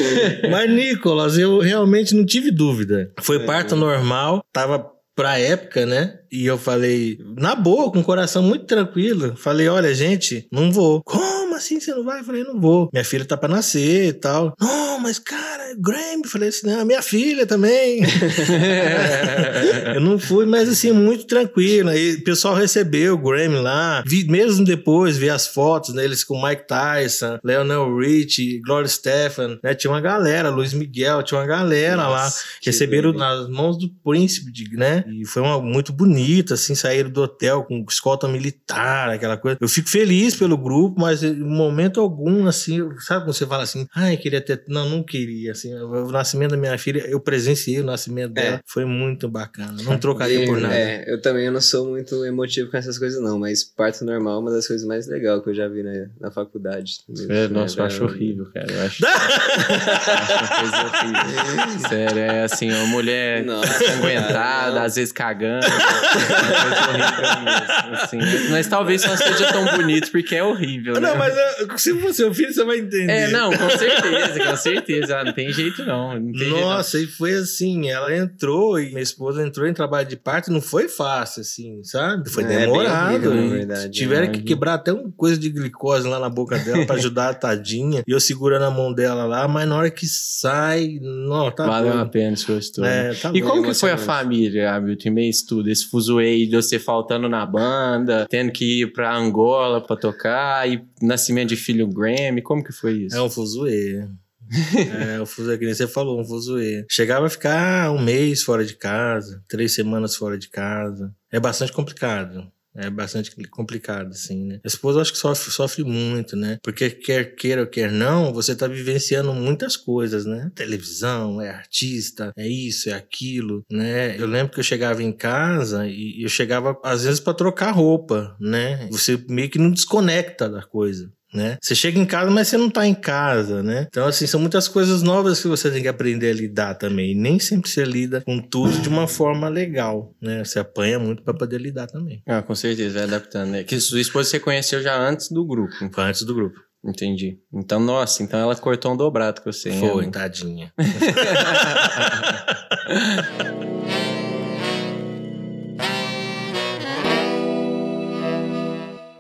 [laughs] Mas, Nicolas, eu realmente não tive dúvida. Foi É. parto normal, tava pra época, né? E eu falei, na boa, com o coração muito tranquilo. Falei, olha, gente, não vou. Como assim você não vai? Eu falei, não vou. Minha filha tá pra nascer e tal. Não, mas cara, Grammy. Eu falei assim, não, minha filha também. [laughs] eu não fui, mas assim, muito tranquilo. Aí o pessoal recebeu o Grammy lá. Vi, mesmo depois, vi as fotos deles com Mike Tyson, Leonel Rich, Gloria Stefan, né? Tinha uma galera, Luiz Miguel, tinha uma galera Nossa, lá. Receberam lindo. nas mãos do príncipe, né? E foi uma, muito bonito, assim, saíram do hotel com escolta militar, aquela coisa. Eu fico feliz pelo grupo, mas em momento algum, assim, sabe quando você fala assim, ai, queria ter. Não, não queria, assim. O nascimento da minha filha, eu presenciei o nascimento dela, é. foi muito bacana. Não trocaria por [laughs] nada. É, eu também eu não sou muito emotivo com essas coisas, não, mas parto normal é uma das coisas mais legais que eu já vi na, na faculdade. É, nossa, eu acho horrível, cara. Eu acho, [laughs] acho uma coisa horrível. [laughs] Sério, é assim, uma mulher ensanguentada, às vezes cagando. É. Assim. Mas talvez não seja tão bonito porque é horrível. Não, né? mas se for seu filho, você vai entender. É, não, com certeza, com certeza. Ah, não tem jeito, não. não tem Nossa, jeito, não. e foi assim, ela entrou e minha esposa entrou em trabalho de parto, não foi fácil, assim, sabe? Foi é, demorado. Horrível, verdade, tiveram é, que quebrar até uma coisa de glicose lá na boca dela pra ajudar a tadinha. E eu segurando a mão dela lá, mas na hora que sai, não, tá Valeu bom. a pena esse estudo. É, tá e como que foi a família, Hamilton, meio estudo? Esse fuzuei de você faltando na banda, tendo que ir pra Angola pra tocar, e nascimento de filho Grammy, como que foi isso? É um fuzuê. [laughs] é, o fuzuê, que nem você falou, um fuzuê. Chegava a ficar um mês fora de casa, três semanas fora de casa. É bastante complicado. É bastante complicado, assim, né? A esposa acho que sofre, sofre muito, né? Porque quer queira ou quer não, você tá vivenciando muitas coisas, né? Televisão, é artista, é isso, é aquilo, né? Eu lembro que eu chegava em casa e eu chegava, às vezes, para trocar roupa, né? Você meio que não desconecta da coisa né? Você chega em casa, mas você não tá em casa, né? Então, assim, são muitas coisas novas que você tem que aprender a lidar também. E nem sempre você lida com tudo de uma forma legal, né? Você apanha muito para poder lidar também. Ah, com certeza, vai adaptando, né? Que sua esposa você conheceu já antes do grupo. Foi antes do grupo. Entendi. Então, nossa, então ela cortou um dobrado com você, hein? Foi, tadinha. [laughs]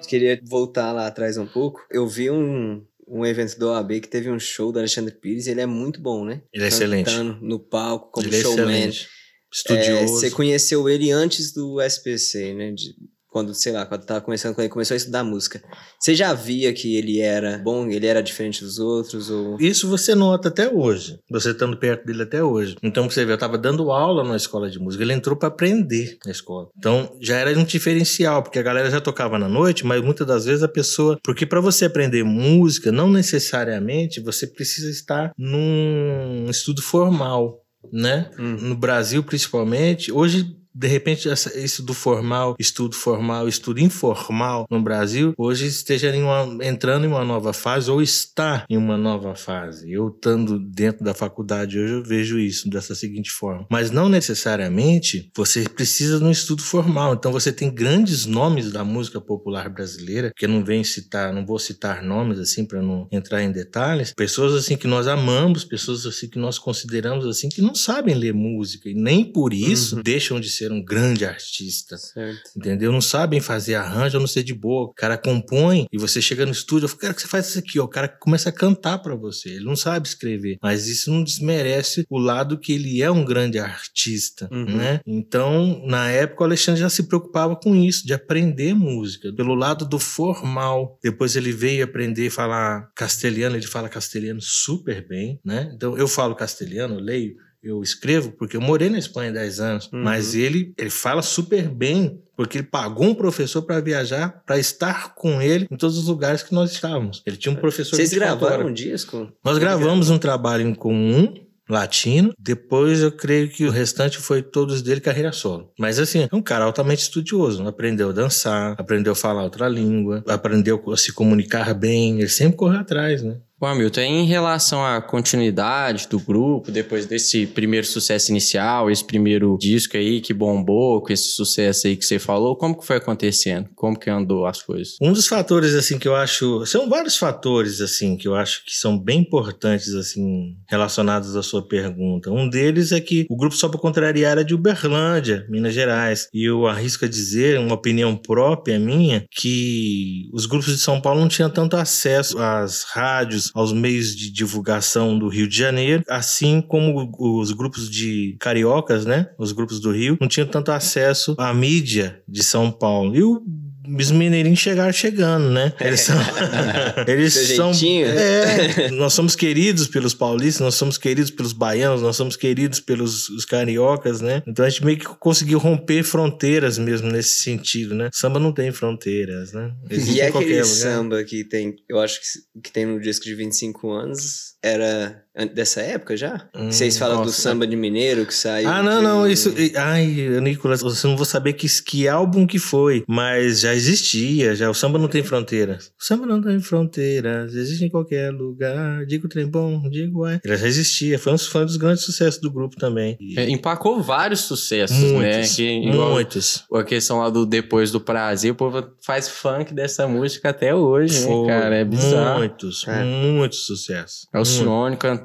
queria voltar lá atrás um pouco. Eu vi um, um evento do OAB que teve um show do Alexandre Pires ele é muito bom, né? Ele é excelente. no palco como ele é showman. É excelente. Estudioso. É, você conheceu ele antes do SPC, né? De, quando, sei lá, quando tava começando, quando ele começou a estudar música. Você já via que ele era bom, ele era diferente dos outros? Ou... Isso você nota até hoje, você estando perto dele até hoje. Então, você vê, eu estava dando aula na escola de música, ele entrou para aprender na escola. Então, já era um diferencial, porque a galera já tocava na noite, mas muitas das vezes a pessoa. Porque para você aprender música, não necessariamente você precisa estar num estudo formal né? Uhum. No Brasil, principalmente. Hoje, de repente essa, isso do formal, estudo formal, estudo informal no Brasil, hoje esteja em uma, entrando em uma nova fase ou está em uma nova fase. Eu estando dentro da faculdade hoje eu vejo isso dessa seguinte forma. Mas não necessariamente você precisa de um estudo formal. Então você tem grandes nomes da música popular brasileira, que eu não venho citar, não vou citar nomes assim para não entrar em detalhes, pessoas assim que nós amamos, pessoas assim que nós consideramos assim que não sabem ler música e nem por isso uhum. deixam de ser ser um grande artista. Certo. Entendeu? Não sabem fazer arranjo, a não ser de boa. O cara compõe e você chega no estúdio, eu falo, cara, que você faz isso aqui, ó. O cara começa a cantar para você. Ele não sabe escrever. Mas isso não desmerece o lado que ele é um grande artista, uhum. né? Então, na época, o Alexandre já se preocupava com isso, de aprender música, pelo lado do formal. Depois ele veio aprender a falar castelhano, ele fala castelhano super bem, né? Então, eu falo castelhano, eu leio eu escrevo, porque eu morei na Espanha 10 anos, uhum. mas ele, ele fala super bem, porque ele pagou um professor para viajar, para estar com ele em todos os lugares que nós estávamos. Ele tinha um professor Vocês gravaram um disco? Nós gravamos um trabalho em comum, latino. Depois eu creio que o restante foi todos dele carreira solo. Mas assim, é um cara altamente estudioso. Aprendeu a dançar, aprendeu a falar outra língua, aprendeu a se comunicar bem. Ele sempre correu atrás, né? Bom, Hamilton, em relação à continuidade do grupo, depois desse primeiro sucesso inicial, esse primeiro disco aí que bombou, com esse sucesso aí que você falou, como que foi acontecendo? Como que andou as coisas? Um dos fatores, assim, que eu acho... São vários fatores, assim, que eu acho que são bem importantes, assim, relacionados à sua pergunta. Um deles é que o grupo Só Pra Contrariar era de Uberlândia, Minas Gerais. E eu arrisco a dizer, uma opinião própria minha, que os grupos de São Paulo não tinham tanto acesso às rádios, aos meios de divulgação do Rio de Janeiro, assim como os grupos de cariocas, né? Os grupos do Rio, não tinham tanto acesso à mídia de São Paulo. E o os mineirinhos chegaram chegando, né? Eles são. [laughs] eles são. É, nós somos queridos pelos paulistas, nós somos queridos pelos baianos, nós somos queridos pelos os cariocas, né? Então a gente meio que conseguiu romper fronteiras mesmo nesse sentido, né? Samba não tem fronteiras, né? Existe e é aquele lugar. samba que tem, eu acho que, que tem no disco de 25 anos, era dessa época já? Hum, Vocês falam nossa. do samba de mineiro que saiu. Ah, não, de... não, isso. Ai, Nicolas, você não vou saber que, que álbum que foi, mas já existia, já. O samba não tem fronteiras. O samba não tem fronteiras, existe em qualquer lugar. Digo trem bom, digo ai. Ele já existia, foi um, foi um dos grandes sucessos do grupo também. E... É, empacou vários sucessos, muitos, né? Que, muitos. A questão lá do Depois do Prazer, o povo faz funk dessa música até hoje, foi, né, cara? É bizarro. Muitos, é. muitos sucessos. É o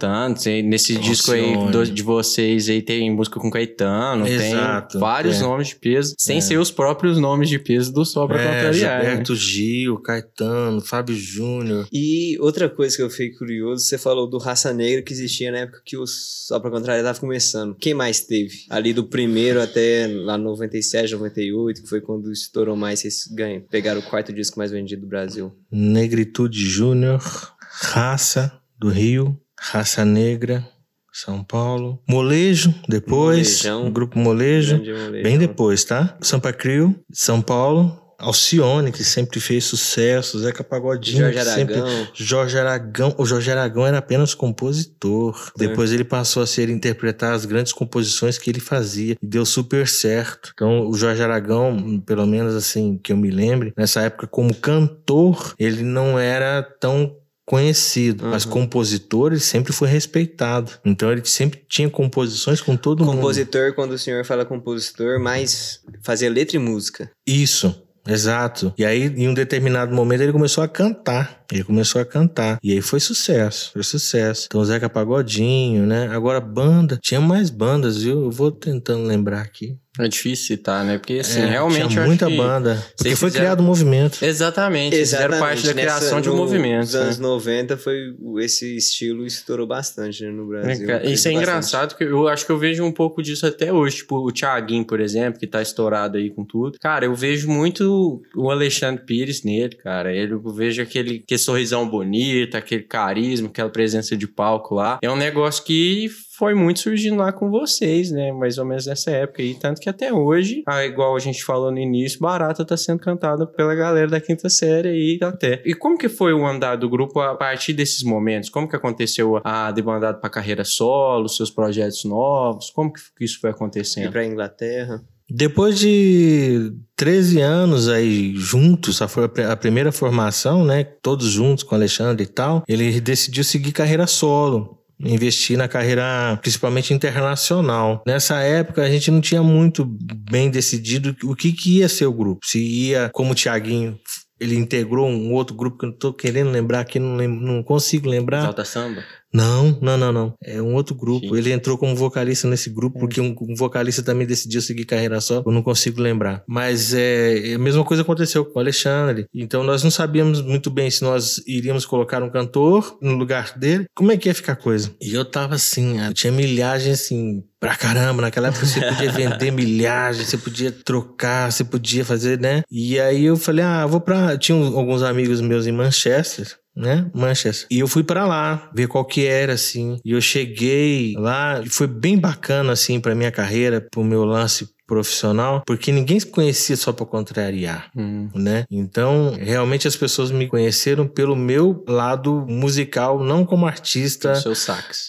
Cantando. Nesse Alcione. disco aí de vocês aí tem música com Caetano, Exato, tem vários é. nomes de peso, sem é. ser os próprios nomes de peso do Sobra é, Contrariar. Né? Gilberto né? Gil, Caetano, Fábio Júnior. E outra coisa que eu fiquei curioso, você falou do Raça Negra que existia na época que o Sobra Contrariar tava começando. Quem mais teve? Ali do primeiro até lá 97, 98, que foi quando estourou mais, vocês ganham, pegaram o quarto disco mais vendido do Brasil. Negritude Júnior, Raça, do Rio, Raça Negra, São Paulo, Molejo, depois, Molejão, grupo Molejo, bem depois, tá? Sampa Crio, São Paulo, Alcione, que sempre fez sucesso, Zeca Pagodinho, Jorge Aragão. Sempre... Jorge Aragão. O Jorge Aragão era apenas compositor. É. Depois ele passou a ser interpretar as grandes composições que ele fazia e deu super certo. Então, o Jorge Aragão, pelo menos assim, que eu me lembre, nessa época como cantor, ele não era tão conhecido, uhum. mas compositor ele sempre foi respeitado. Então ele sempre tinha composições com todo compositor, mundo. Compositor, quando o senhor fala compositor, mais fazia letra e música. Isso. Exato. E aí, em um determinado momento, ele começou a cantar. Ele começou a cantar. E aí foi sucesso. Foi sucesso. Então, Zeca Pagodinho, né? Agora, banda. Tinha mais bandas, viu? Eu vou tentando lembrar aqui. É difícil citar, né? Porque, assim, é, realmente. Tinha muita banda. Porque foi fizeram... criado um movimento. Exatamente. Exatamente. Fizeram parte da criação de um no, movimento. Nos né? anos 90 foi esse estilo estourou bastante né, no Brasil. É, isso é engraçado, porque eu acho que eu vejo um pouco disso até hoje. Tipo, o Thiaguinho, por exemplo, que tá estourado aí com tudo. Cara, eu vejo muito o Alexandre Pires nele, cara. Ele, eu vejo aquele, aquele sorrisão bonito, aquele carisma, aquela presença de palco lá. É um negócio que foi muito surgindo lá com vocês, né? Mais ou menos nessa época aí. Tanto que até hoje, ah, igual a gente falou no início, Barata tá sendo cantada pela galera da quinta série aí até. E como que foi o andar do grupo a partir desses momentos? Como que aconteceu a debandada pra carreira solo, seus projetos novos? Como que isso foi acontecendo? Ir pra Inglaterra. Depois de 13 anos aí juntos, a, foi a primeira formação, né? Todos juntos com o Alexandre e tal, ele decidiu seguir carreira solo investir na carreira principalmente internacional. Nessa época a gente não tinha muito bem decidido o que, que ia ser o grupo. Se ia como o Thiaguinho ele integrou um outro grupo que eu não tô querendo lembrar aqui, não, não consigo lembrar. Salta Samba? Não, não, não, não. É um outro grupo. Gente. Ele entrou como vocalista nesse grupo, porque um, um, vocalista também decidiu seguir carreira só. Eu não consigo lembrar. Mas é, a mesma coisa aconteceu com o Alexandre. Então nós não sabíamos muito bem se nós iríamos colocar um cantor no lugar dele. Como é que ia ficar a coisa? E eu tava assim, eu tinha milhagem assim, pra caramba. Naquela época você podia vender [laughs] milhagem, você podia trocar, você podia fazer, né? E aí eu falei, ah, vou pra. Tinha alguns amigos meus em Manchester né? Manchester. E eu fui para lá ver qual que era assim. E eu cheguei lá e foi bem bacana assim para minha carreira, pro meu lance profissional, porque ninguém se conhecia só para contrariar, hum. né? Então, realmente as pessoas me conheceram pelo meu lado musical, não como artista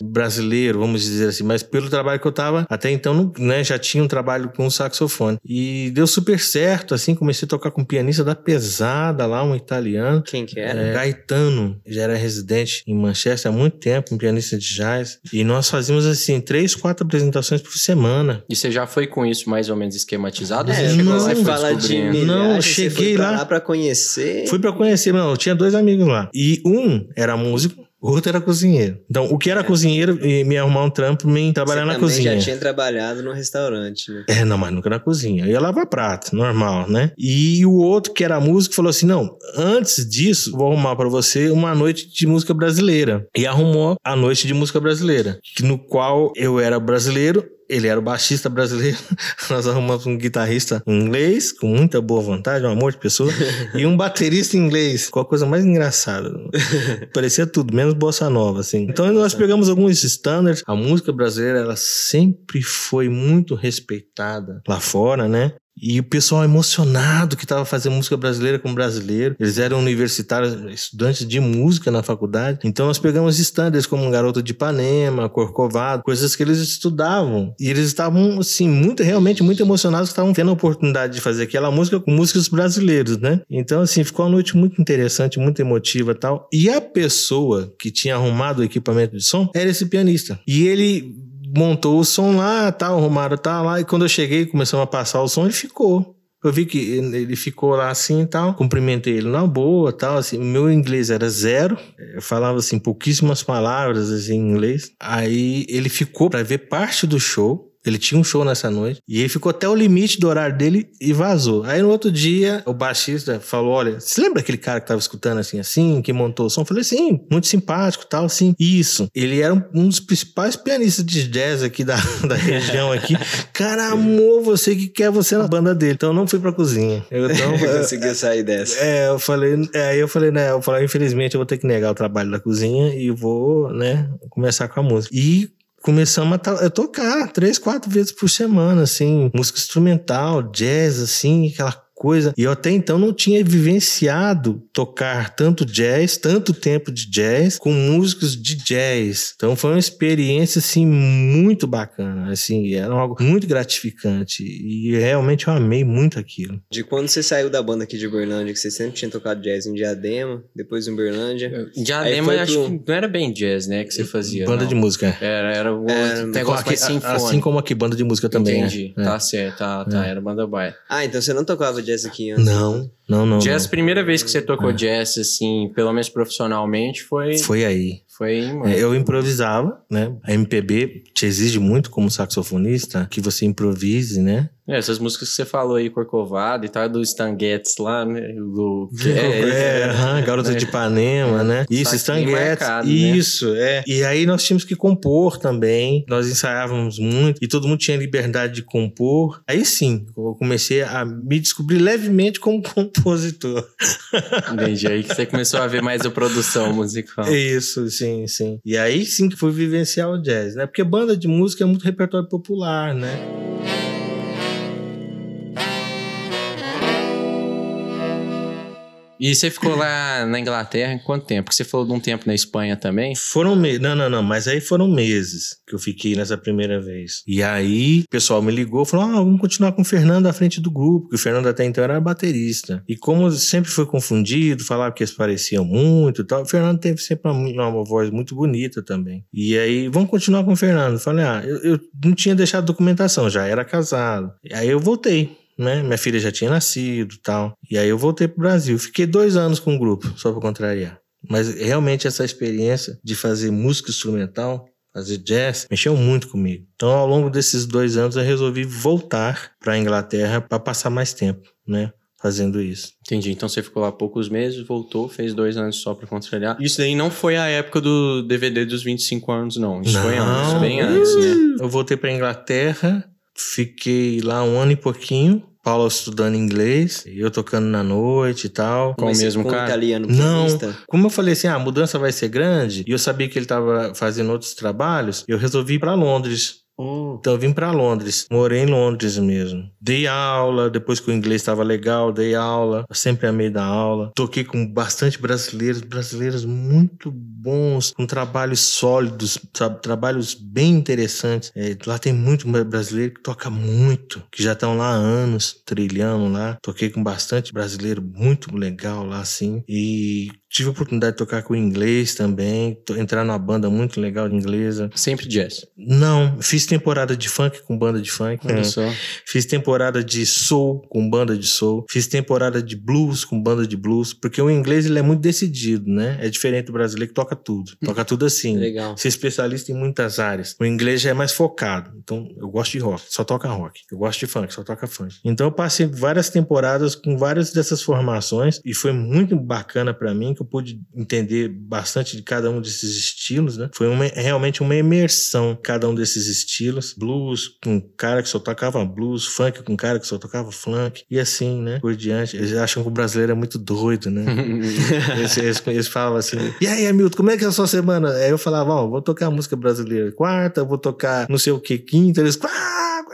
brasileiro, vamos dizer assim, mas pelo trabalho que eu tava até então, né, já tinha um trabalho com saxofone. E deu super certo, assim, comecei a tocar com um pianista da pesada lá, um italiano. Quem que era? É, Gaetano, já era residente em Manchester há muito tempo, um pianista de jazz. E nós fazíamos assim, três, quatro apresentações por semana. E você já foi com isso mais ou menos esquematizado? É, você não, lá fala de não, cheguei lá, lá para conhecer. Fui para conhecer, não, eu tinha dois amigos lá. E um era músico, o outro era cozinheiro. Então, o que era é. cozinheiro e me arrumar um trampo, me trabalhar Você na cozinha. já tinha trabalhado no restaurante, né? É, não, mas nunca na cozinha. Eu ia lavar prato, normal, né? E o outro, que era músico, falou assim: não, antes disso, vou arrumar para você uma noite de música brasileira. E arrumou a noite de música brasileira, no qual eu era brasileiro, ele era o baixista brasileiro. [laughs] Nós arrumamos um guitarrista inglês, com muita boa vontade, um amor de pessoa, e um baterista inglês, com a coisa mais engraçada. [laughs] Parecia tudo, menos bossa nova, assim. Então nós pegamos alguns standards. A música brasileira, ela sempre foi muito respeitada lá fora, né? E o pessoal emocionado que estava fazendo música brasileira com brasileiro. Eles eram universitários, estudantes de música na faculdade. Então nós pegamos estándares como Garoto de Ipanema, Corcovado, coisas que eles estudavam. E eles estavam, assim, muito, realmente muito emocionados que estavam tendo a oportunidade de fazer aquela música com músicos brasileiros, né? Então, assim, ficou uma noite muito interessante, muito emotiva tal. E a pessoa que tinha arrumado o equipamento de som era esse pianista. E ele montou o som lá, tal, o Romário tá lá, e quando eu cheguei, começamos a passar o som, ele ficou. Eu vi que ele ficou lá assim e tal, cumprimentei ele na boa tal, assim, meu inglês era zero, eu falava assim pouquíssimas palavras assim, em inglês. Aí ele ficou para ver parte do show, ele tinha um show nessa noite e ele ficou até o limite do horário dele e vazou. Aí no outro dia, o baixista falou: Olha, você lembra aquele cara que tava escutando assim, assim, que montou o som? Eu falei: Sim, muito simpático tal, assim. Isso. Ele era um dos principais pianistas de jazz aqui da, [laughs] da região aqui. Cara, amor, você que quer você na banda dele. Então eu não fui pra cozinha. Eu não [laughs] consegui sair dessa. É, eu falei, é, aí eu falei, né? Eu falei, infelizmente eu vou ter que negar o trabalho da cozinha e vou, né, começar com a música. E começamos a, tocar três, quatro vezes por semana, assim, música instrumental, jazz, assim, aquela coisa. E eu até então não tinha vivenciado tocar tanto jazz, tanto tempo de jazz, com músicos de jazz. Então foi uma experiência, assim, muito bacana. Assim, era algo muito gratificante. E realmente eu amei muito aquilo. De quando você saiu da banda aqui de Uberlândia, que você sempre tinha tocado jazz em Diadema, depois em Uberlândia. Diadema, acho pro... que não era bem jazz, né, que você fazia. Banda não. de música. Era, era o era, negócio mais sinfônico. Assim como aqui, banda de música também. Entendi. É. Tá certo, tá, tá. É. Era banda baia. Ah, então você não tocava jazz aqui antes? Não, não, não. Jazz, não. primeira vez que você tocou é. jazz, assim, pelo menos profissionalmente, foi. Foi aí. Foi, mano. É, eu improvisava, né? A MPB te exige muito como saxofonista que você improvise, né? É, essas músicas que você falou aí, Corcovado e tal, do Stan Getz lá, né? Do... [laughs] É, é, é, Garota é. de Ipanema, né? Isso, Stan Getz, marcado, né? isso, né? é. E aí nós tínhamos que compor também, nós ensaiávamos muito e todo mundo tinha liberdade de compor. Aí sim, eu comecei a me descobrir levemente como [laughs] compositor. Entendi, aí que você começou a ver mais a produção musical. Isso, sim, sim. E aí sim que fui vivenciar o jazz, né? Porque banda de música é muito repertório popular, né? E você ficou lá na Inglaterra em quanto tempo? Porque você falou de um tempo na Espanha também? Foram meses. Não, não, não. Mas aí foram meses que eu fiquei nessa primeira vez. E aí o pessoal me ligou falou: ah, vamos continuar com o Fernando à frente do grupo. Porque o Fernando até então era baterista. E como sempre foi confundido, falava que eles pareciam muito e tal, o Fernando teve sempre uma, uma voz muito bonita também. E aí, vamos continuar com o Fernando. Falei: ah, eu, eu não tinha deixado documentação, já era casado. Aí eu voltei né? Minha filha já tinha nascido tal. E aí eu voltei pro Brasil. Fiquei dois anos com o grupo, só para contrariar. Mas realmente essa experiência de fazer música instrumental, fazer jazz, mexeu muito comigo. Então, ao longo desses dois anos, eu resolvi voltar para a Inglaterra para passar mais tempo, né? Fazendo isso. Entendi. Então você ficou lá poucos meses, voltou, fez dois anos só para contrariar. Isso daí não foi a época do DVD dos 25 anos, não. Isso não. foi antes, bem antes, né? Eu voltei para Inglaterra Fiquei lá um ano e pouquinho. Paulo estudando inglês, eu tocando na noite e tal. Com o mesmo cara? italiano Não, como eu falei assim, ah, a mudança vai ser grande, e eu sabia que ele estava fazendo outros trabalhos, eu resolvi ir para Londres Hum. Então eu vim para Londres, morei em Londres mesmo. Dei aula, depois que o inglês estava legal, dei aula, eu sempre amei dar aula. Toquei com bastante brasileiros, brasileiros muito bons, com trabalhos sólidos, trabalhos bem interessantes. É, lá tem muito brasileiro que toca muito, que já estão lá há anos, trilhando lá. Toquei com bastante brasileiro, muito legal lá, assim. E Tive a oportunidade de tocar com inglês também, entrar numa banda muito legal de inglesa. Sempre jazz? Não, fiz temporada de funk com banda de funk. Olha é. só. Fiz temporada de soul com banda de soul. Fiz temporada de blues com banda de blues, porque o inglês ele é muito decidido, né? É diferente do brasileiro que toca tudo. Toca [laughs] tudo assim. Legal. Ser especialista em muitas áreas. O inglês já é mais focado. Então, eu gosto de rock, só toca rock. Eu gosto de funk, só toca funk. Então, eu passei várias temporadas com várias dessas formações e foi muito bacana para mim eu pude entender bastante de cada um desses estilos, né? Foi uma, realmente uma imersão cada um desses estilos. Blues com cara que só tocava blues, funk com cara que só tocava funk, e assim, né? Por diante. Eles acham que o brasileiro é muito doido, né? [laughs] eles, eles, eles, falam assim: e aí, Hamilton, como é que é a sua semana? Aí eu falava: ó, oh, vou tocar música brasileira quarta, vou tocar não sei o que quinta. Eles,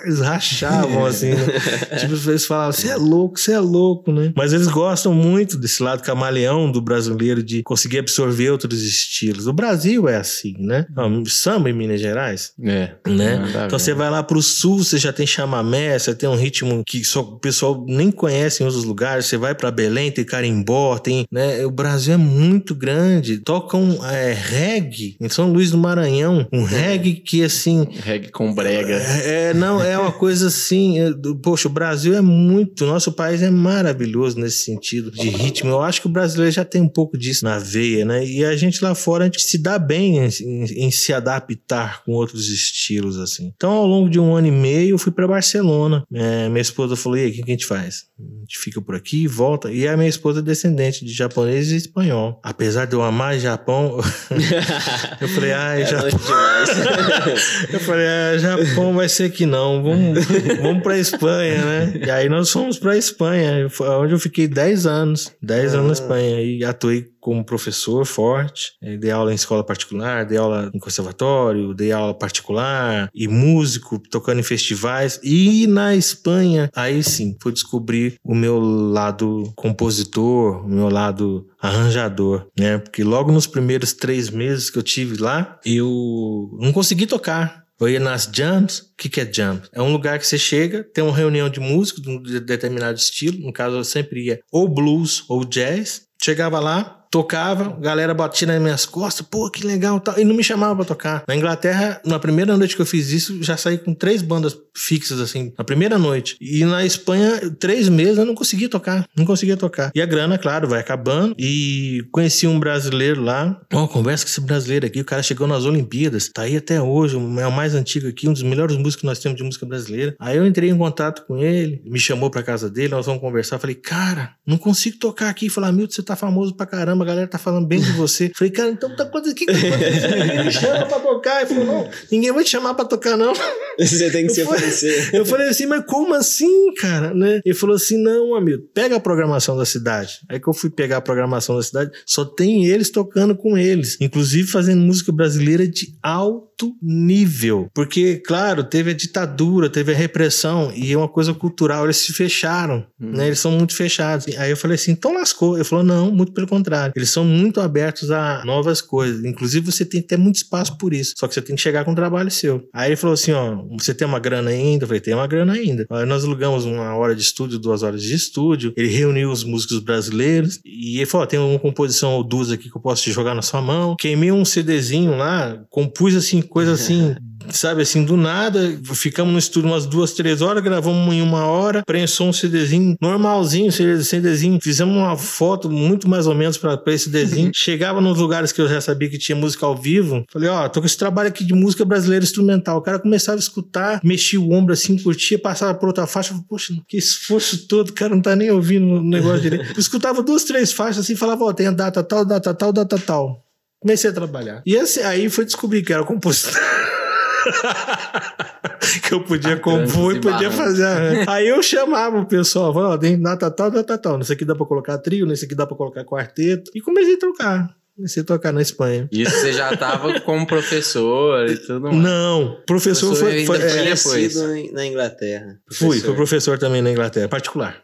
eles rachavam assim, né? [laughs] tipo, eles falavam, você é louco, você é louco, né? Mas eles gostam muito desse lado camaleão do brasileiro de conseguir absorver outros estilos. O Brasil é assim, né? Samba em Minas Gerais. É. Né? então você vai lá pro sul, você já tem chamamé, você tem um ritmo que só o pessoal nem conhece em outros lugares. Você vai para Belém, tem carimbó, tem, né? O Brasil é muito grande. Tocam é, reggae em São Luís do Maranhão, um reggae que assim, reggae com brega. É, não, é uma coisa assim, é, poxa, o Brasil é muito, nosso país é maravilhoso nesse sentido de ritmo. Eu acho que o brasileiro já tem um pouco disso na veia, né? E a gente lá fora, a gente se dá bem em, em, em se adaptar com outros estilos, assim. Então, ao longo de um ano e meio, eu fui para Barcelona. É, minha esposa falou: e aí, o que a gente faz? A gente fica por aqui, volta. E a minha esposa é descendente de japonês e espanhol. Apesar de eu amar Japão, [laughs] eu falei: ai, é Japão. [laughs] eu falei: ah, Japão vai ser que não. Vamos, vamos pra Espanha, né? E aí nós fomos pra Espanha, onde eu fiquei 10 anos. 10 ah. anos na Espanha. E atuei como professor forte. É, dei aula em escola particular, dei aula em conservatório, dei aula particular e músico, tocando em festivais. E na Espanha, aí sim, fui descobrir o meu lado compositor, o meu lado arranjador, né? Porque logo nos primeiros três meses que eu tive lá, eu não consegui tocar. Eu ia nas jams. O que, que é jam? É um lugar que você chega, tem uma reunião de músicos de um determinado estilo. No caso, eu sempre ia ou blues ou jazz. Chegava lá, tocava, galera batia nas minhas costas, pô, que legal tal, e não me chamava pra tocar. Na Inglaterra, na primeira noite que eu fiz isso, já saí com três bandas fixas, assim, na primeira noite. E na Espanha, três meses eu não conseguia tocar, não conseguia tocar. E a grana, claro, vai acabando, e conheci um brasileiro lá, ó, conversa com esse brasileiro aqui, o cara chegou nas Olimpíadas, tá aí até hoje, é o mais antigo aqui, um dos melhores músicos que nós temos de música brasileira. Aí eu entrei em contato com ele, me chamou pra casa dele, nós vamos conversar, falei, cara, não consigo tocar aqui. Falar, Milton, você tá famoso pra caramba, caramba, a galera tá falando bem de você. [laughs] Falei, cara, então tá acontecendo? O que, que tá acontecendo? Me chama pra tocar. Ele falou, não, ninguém vai te chamar pra tocar, não. [laughs] Você tem que eu se falei, oferecer. Eu falei assim, mas como assim, cara? Né? Ele falou assim, não, amigo, pega a programação da cidade. Aí que eu fui pegar a programação da cidade, só tem eles tocando com eles. Inclusive fazendo música brasileira de alto nível. Porque, claro, teve a ditadura, teve a repressão, e é uma coisa cultural, eles se fecharam, hum. né? Eles são muito fechados. Aí eu falei assim, então lascou. Ele falou, não, muito pelo contrário. Eles são muito abertos a novas coisas. Inclusive, você tem até muito espaço por isso. Só que você tem que chegar com um trabalho seu. Aí ele falou assim: ó, você tem uma grana ainda? Eu falei, tem uma grana ainda. Aí nós alugamos uma hora de estúdio, duas horas de estúdio. Ele reuniu os músicos brasileiros e ele falou: tem uma composição ou duas aqui que eu posso te jogar na sua mão. Queimei um CDzinho lá, compus assim, coisa [laughs] assim. sabe assim, do nada, ficamos no estúdio umas duas, três horas, gravamos em uma hora, prensou um CDzinho normalzinho, CDzinho, fizemos uma foto muito mais ou menos para esse CDzinho. Chegava nos lugares que eu já sabia que tinha música ao vivo, falei, ó, oh, tô com esse trabalho aqui de música brasileira instrumental. O cara começava a escutar, mexia o ombro assim, curtia, passava por outra faixa, falei, poxa, que esforço todo, o cara não tá nem ouvindo o negócio direito. Eu [laughs] escutava duas, três faixas assim, falava, ó, oh, tem a data tal, data tal, data tal. Comecei a trabalhar. E assim, aí foi descobrir que era compositor. [laughs] que eu podia compor e podia fazer. [laughs] Aí eu chamava o pessoal, falava, ó, tem data tal, data tal. Nesse aqui dá pra colocar trio, nesse aqui dá pra colocar quarteto. E comecei a trocar. Comecei a tocar na Espanha. Isso você já estava [laughs] como professor e tudo mais? Não, professor, professor foi, foi é, depois. na Inglaterra. Professor. Fui, fui professor também na Inglaterra, particular.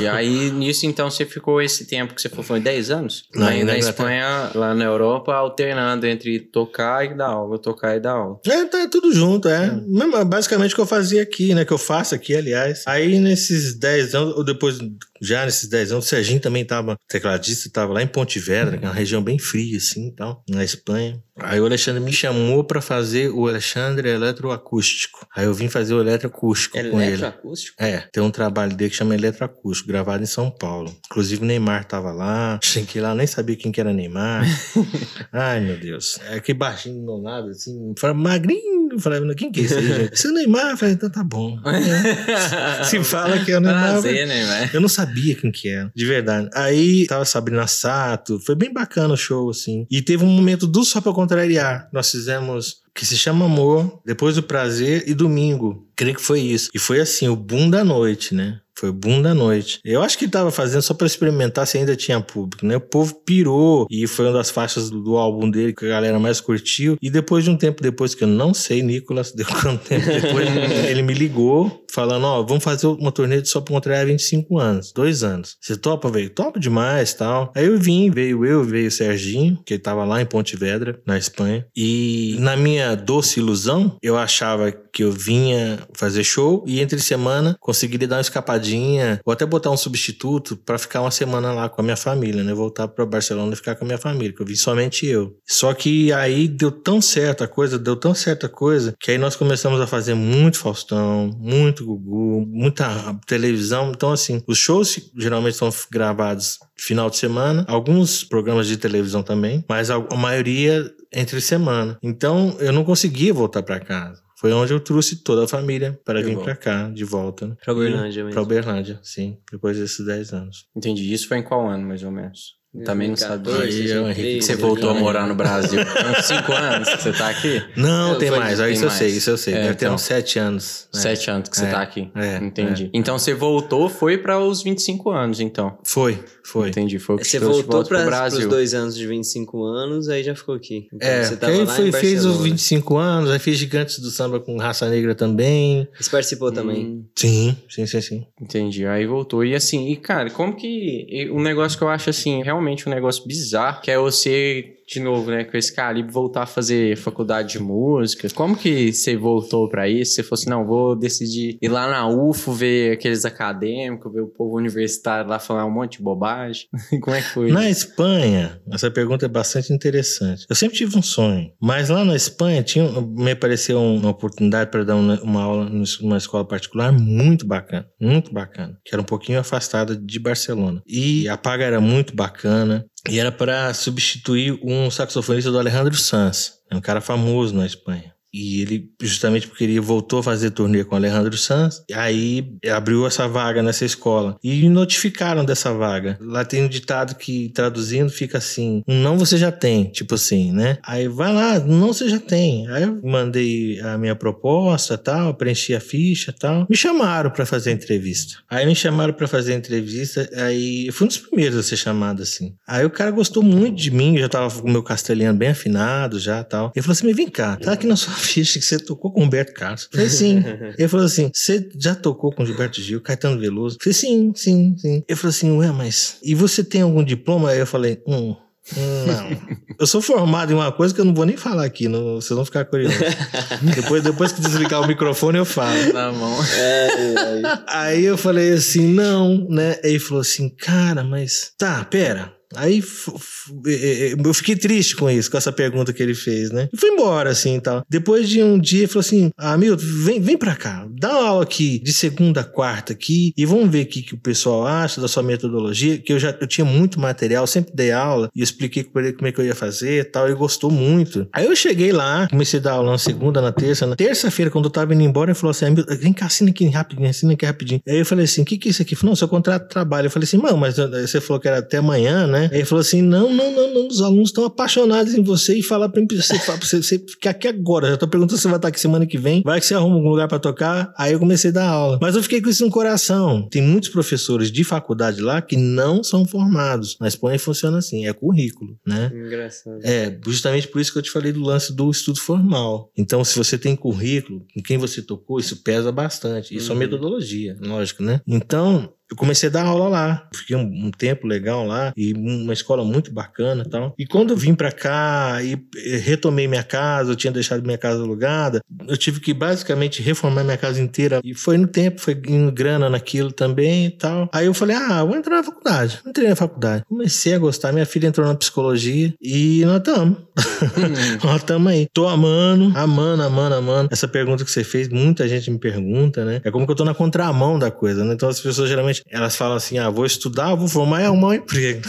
E [laughs] aí, nisso, então, você ficou esse tempo que você foi, foi 10 anos? Não, aí, na, Espanha, lá na Europa, alternando entre tocar e dar aula, tocar e dar aula. É, tá tudo junto, é. é. Basicamente o que eu fazia aqui, né? Que eu faço aqui, aliás. Aí, nesses 10 anos, ou depois já nesses 10 anos, o Serginho também tava, tecladista, tava lá em Pontevedra, que é uma região bem fria, assim, tal, na Espanha. Aí o Alexandre me chamou para fazer o Alexandre eletroacústico. Aí eu vim fazer o eletroacústico com ele. Eletroacústico? É, tem um trabalho dele que chama Eletroacústico, gravado em São Paulo. Inclusive o Neymar tava lá, cheguei lá, nem sabia quem que era Neymar. [laughs] Ai, meu Deus. É que baixinho do meu lado, assim, magrinho. Eu falei, quem que é esse aí, gente? Esse é o Neymar. Eu falei, então tá bom. [laughs] Se fala que é o Neymar. Prazer, Neymar. Eu não sabia quem que era, de verdade. Aí tava Sabrina Sato, foi bem bacana o show, assim. E teve um momento do Só Pra Contrariar. Nós fizemos que se chama Amor, depois do Prazer e Domingo. Creio que foi isso. E foi assim, o boom da noite, né? Foi o boom da noite. Eu acho que ele tava fazendo só para experimentar se ainda tinha público, né? O povo pirou e foi uma das faixas do, do, álbum dele que a galera mais curtiu. E depois de um tempo depois, que eu não sei, Nicolas, [laughs] deu quanto tempo depois, [laughs] ele me ligou falando: Ó, vamos fazer uma turnê de só pra contrariar 25 anos, dois anos. Você topa, veio? Topa demais tal. Aí eu vim, veio eu, veio o Serginho, que ele tava lá em Pontevedra, na Espanha. E na minha doce ilusão, eu achava que eu vinha fazer show e entre semana conseguiria dar uma escapadinha ou até botar um substituto para ficar uma semana lá com a minha família, né? Voltar para Barcelona e ficar com a minha família, que eu vi somente eu. Só que aí deu tão certo a coisa, deu tão certa coisa, que aí nós começamos a fazer muito Faustão, muito Gugu, muita televisão. Então, assim, os shows geralmente são gravados final de semana, alguns programas de televisão também, mas a, a maioria entre semana. Então, eu não conseguia voltar para casa. Foi onde eu trouxe toda a família para vir para cá, de volta. Né? Para Uberlândia mesmo. Para Uberlândia, sim. Depois desses 10 anos. Entendi. Isso foi em qual ano, mais ou menos? Também não sabia. Aí, eu, Henrique, você voltou a morar no Brasil. [laughs] Tem uns 5 anos que você tá aqui? Não, tem mais. Tem isso mais. eu sei, isso eu sei. É, Deve então, ter uns 7 anos. 7 né? anos que você é, tá aqui. É, Entendi. É. Então você voltou, foi para os 25 anos, então? Foi, foi. Entendi. Foi o que você voltou para os dois anos de 25 anos, aí já ficou aqui. Então, é, você tava aí foi, fez os 25 anos, aí fiz Gigantes do Samba com Raça Negra também. Você participou hum. também? Sim, sim, sim, sim. Entendi. Aí voltou. E assim, e cara, como que. Um negócio que eu acho assim, realmente um negócio bizarro, que é você de novo, né, com esse calibre, voltar a fazer faculdade de música. Como que você voltou para isso? Você falou assim, não, vou decidir ir lá na UFO, ver aqueles acadêmicos, ver o povo universitário lá falar um monte de bobagem. [laughs] Como é que foi? Na Espanha, essa pergunta é bastante interessante. Eu sempre tive um sonho, mas lá na Espanha tinha, me apareceu uma oportunidade para dar uma, uma aula numa escola particular muito bacana, muito bacana, que era um pouquinho afastada de Barcelona. E a paga era muito bacana, e era para substituir um saxofonista do Alejandro Sanz, um cara famoso na Espanha. E ele, justamente porque ele voltou a fazer turnê com Alejandro Sanz, aí abriu essa vaga nessa escola. E notificaram dessa vaga. Lá tem um ditado que, traduzindo, fica assim: um não você já tem, tipo assim, né? Aí vai lá, não você já tem. Aí eu mandei a minha proposta tal, preenchi a ficha tal. Me chamaram para fazer entrevista. Aí me chamaram para fazer entrevista, aí eu fui um dos primeiros a ser chamado assim. Aí o cara gostou muito de mim, eu já tava com o meu castelhano bem afinado já tal. Ele falou assim: mas vem cá, tá aqui na sua ficha que você tocou com Humberto Carlos. falei, [laughs] sim. Ele falou assim: você já tocou com Gilberto Gil, Caetano Veloso? falei, sim, sim, sim. Ele falou assim: ué, mas. E você tem algum diploma? Aí eu falei: hum. Não. [laughs] Eu sou formado em uma coisa que eu não vou nem falar aqui, não, vocês vão ficar curiosos. [laughs] depois, depois que desligar o microfone, eu falo. Tá bom. É, é, é. Aí eu falei assim, não, né? Aí ele falou assim, cara, mas. Tá, pera. Aí eu fiquei triste com isso, com essa pergunta que ele fez, né? E fui embora, assim e tal. Depois de um dia, ele falou assim: Ah, vem, vem pra cá, dá uma aula aqui de segunda a quarta aqui e vamos ver o que, que o pessoal acha da sua metodologia. Que eu já eu tinha muito material, sempre dei aula e expliquei pra ele como é que eu ia fazer e tal. Ele gostou muito. Aí eu cheguei lá, comecei a dar aula na segunda, na terça. Na terça-feira, quando eu tava indo embora, ele falou assim: ah, Vem cá, assina aqui rapidinho, assina aqui rapidinho. Aí eu falei assim: O que, que é isso aqui? Falou: Não, seu contrato de trabalho. Eu falei assim: Mano, mas eh, você falou que era até amanhã, né? Né? Aí ele falou assim: não, não, não, não, os alunos estão apaixonados em você e falar pra você, pra você, você ficar aqui agora. Já tô perguntando se você vai estar aqui semana que vem. Vai que você arruma algum lugar para tocar. Aí eu comecei a dar aula. Mas eu fiquei com isso no coração. Tem muitos professores de faculdade lá que não são formados. Na Espanha funciona assim: é currículo, né? Engraçado. É, justamente por isso que eu te falei do lance do estudo formal. Então, se você tem currículo, com quem você tocou, isso pesa bastante. Isso é uhum. é metodologia, lógico, né? Então, eu comecei a dar aula lá. Fiquei um, um, tempo legal lá e uma escola muito bacana e tal. E quando eu vim para cá e retomei minha casa, eu tinha deixado minha casa alugada, eu tive que basicamente reformar minha casa inteira. E foi no tempo, foi indo grana naquilo também e tal. Aí eu falei, ah, vou entrar na faculdade. Entrei na faculdade. Comecei a gostar. Minha filha entrou na psicologia e nós estamos. Hum. [laughs] nós estamos aí. Tô amando, amando, amando, amando. Essa pergunta que você fez, muita gente me pergunta, né? É como que eu tô na contramão da coisa, né? Então as pessoas geralmente elas falam assim: ah, vou estudar, vou formar e arrumar um emprego.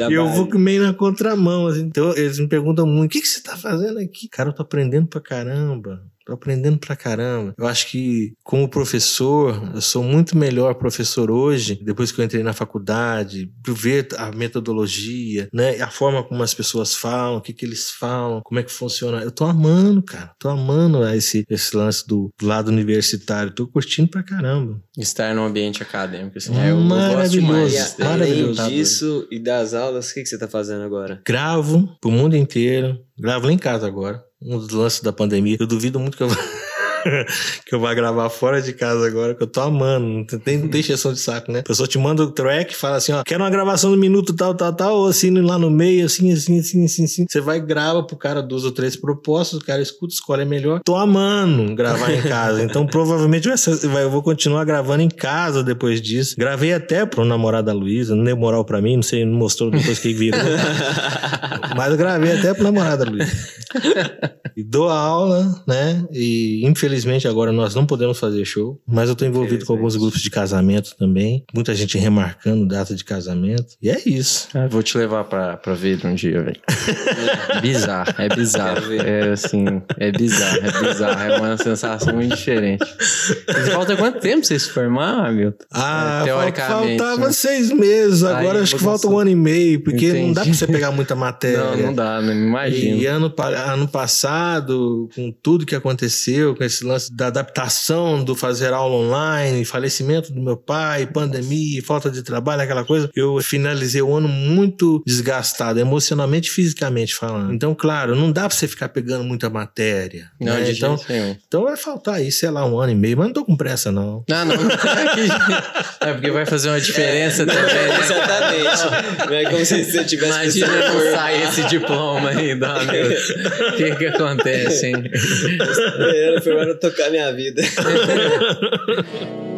é, [laughs] e eu vou meio na contramão. Assim. Então eles me perguntam muito: o que, que você tá fazendo aqui? Cara, eu tô aprendendo pra caramba. Tô aprendendo pra caramba. Eu acho que, como professor, eu sou muito melhor professor hoje, depois que eu entrei na faculdade, ver a metodologia, né? A forma como as pessoas falam, o que, que eles falam, como é que funciona. Eu tô amando, cara. Tô amando esse, esse lance do, do lado universitário. Tô curtindo pra caramba. Estar no ambiente acadêmico, assim. É, eu, maravilhoso. Eu gosto Além disso e das aulas, o que, que você tá fazendo agora? Gravo pro mundo inteiro. Gravo lá em casa agora um dos lances da pandemia. Eu duvido muito que eu [laughs] [laughs] que eu vou gravar fora de casa agora, que eu tô amando. Não tem, não tem exceção de saco, né? A pessoa te manda o track, fala assim, ó, quero uma gravação do minuto tal, tal, tal, ou assim lá no meio, assim, assim, assim, assim, assim. Você vai e grava pro cara duas ou três propostas, o cara escuta, escolhe a melhor. Tô amando gravar em casa. Então provavelmente eu vou continuar gravando em casa depois disso. Gravei até pro namorado da Luísa, não deu moral pra mim, não sei, não mostrou depois que virou. [laughs] Mas eu gravei até pro namorado da Luísa. E dou aula, né? E infelizmente agora nós não podemos fazer show, mas eu tô envolvido com alguns grupos de casamento também. Muita gente remarcando data de casamento. E é isso. Ah, vou te levar pra, pra ver um dia, velho. [laughs] bizarro, é bizarro. É assim, é bizarro, é bizarro. É uma sensação muito diferente. Mas falta quanto tempo pra você se formar, Milton? Ah, é, teoricamente. Faltava né? seis meses, agora Aí, acho que falta um ano e meio, porque Entendi. não dá pra você pegar muita matéria. Não, não dá, não imagino. E ano, ano passado, com tudo que aconteceu, com esse lance da adaptação do fazer aula online, falecimento do meu pai, pandemia, falta de trabalho, aquela coisa, eu finalizei o ano muito desgastado, emocionalmente e fisicamente falando. Então, claro, não dá pra você ficar pegando muita matéria. Não, né? então, então vai faltar aí, sei lá, um ano e meio, mas não tô com pressa, não. Não, não. [laughs] [laughs] É, porque vai fazer uma diferença é, também. Né? Exatamente. Não é como se você [laughs] tivesse Imagina não sair esse diploma meu. O que que acontece, hein? Esperando foi hora tocar minha vida. [laughs]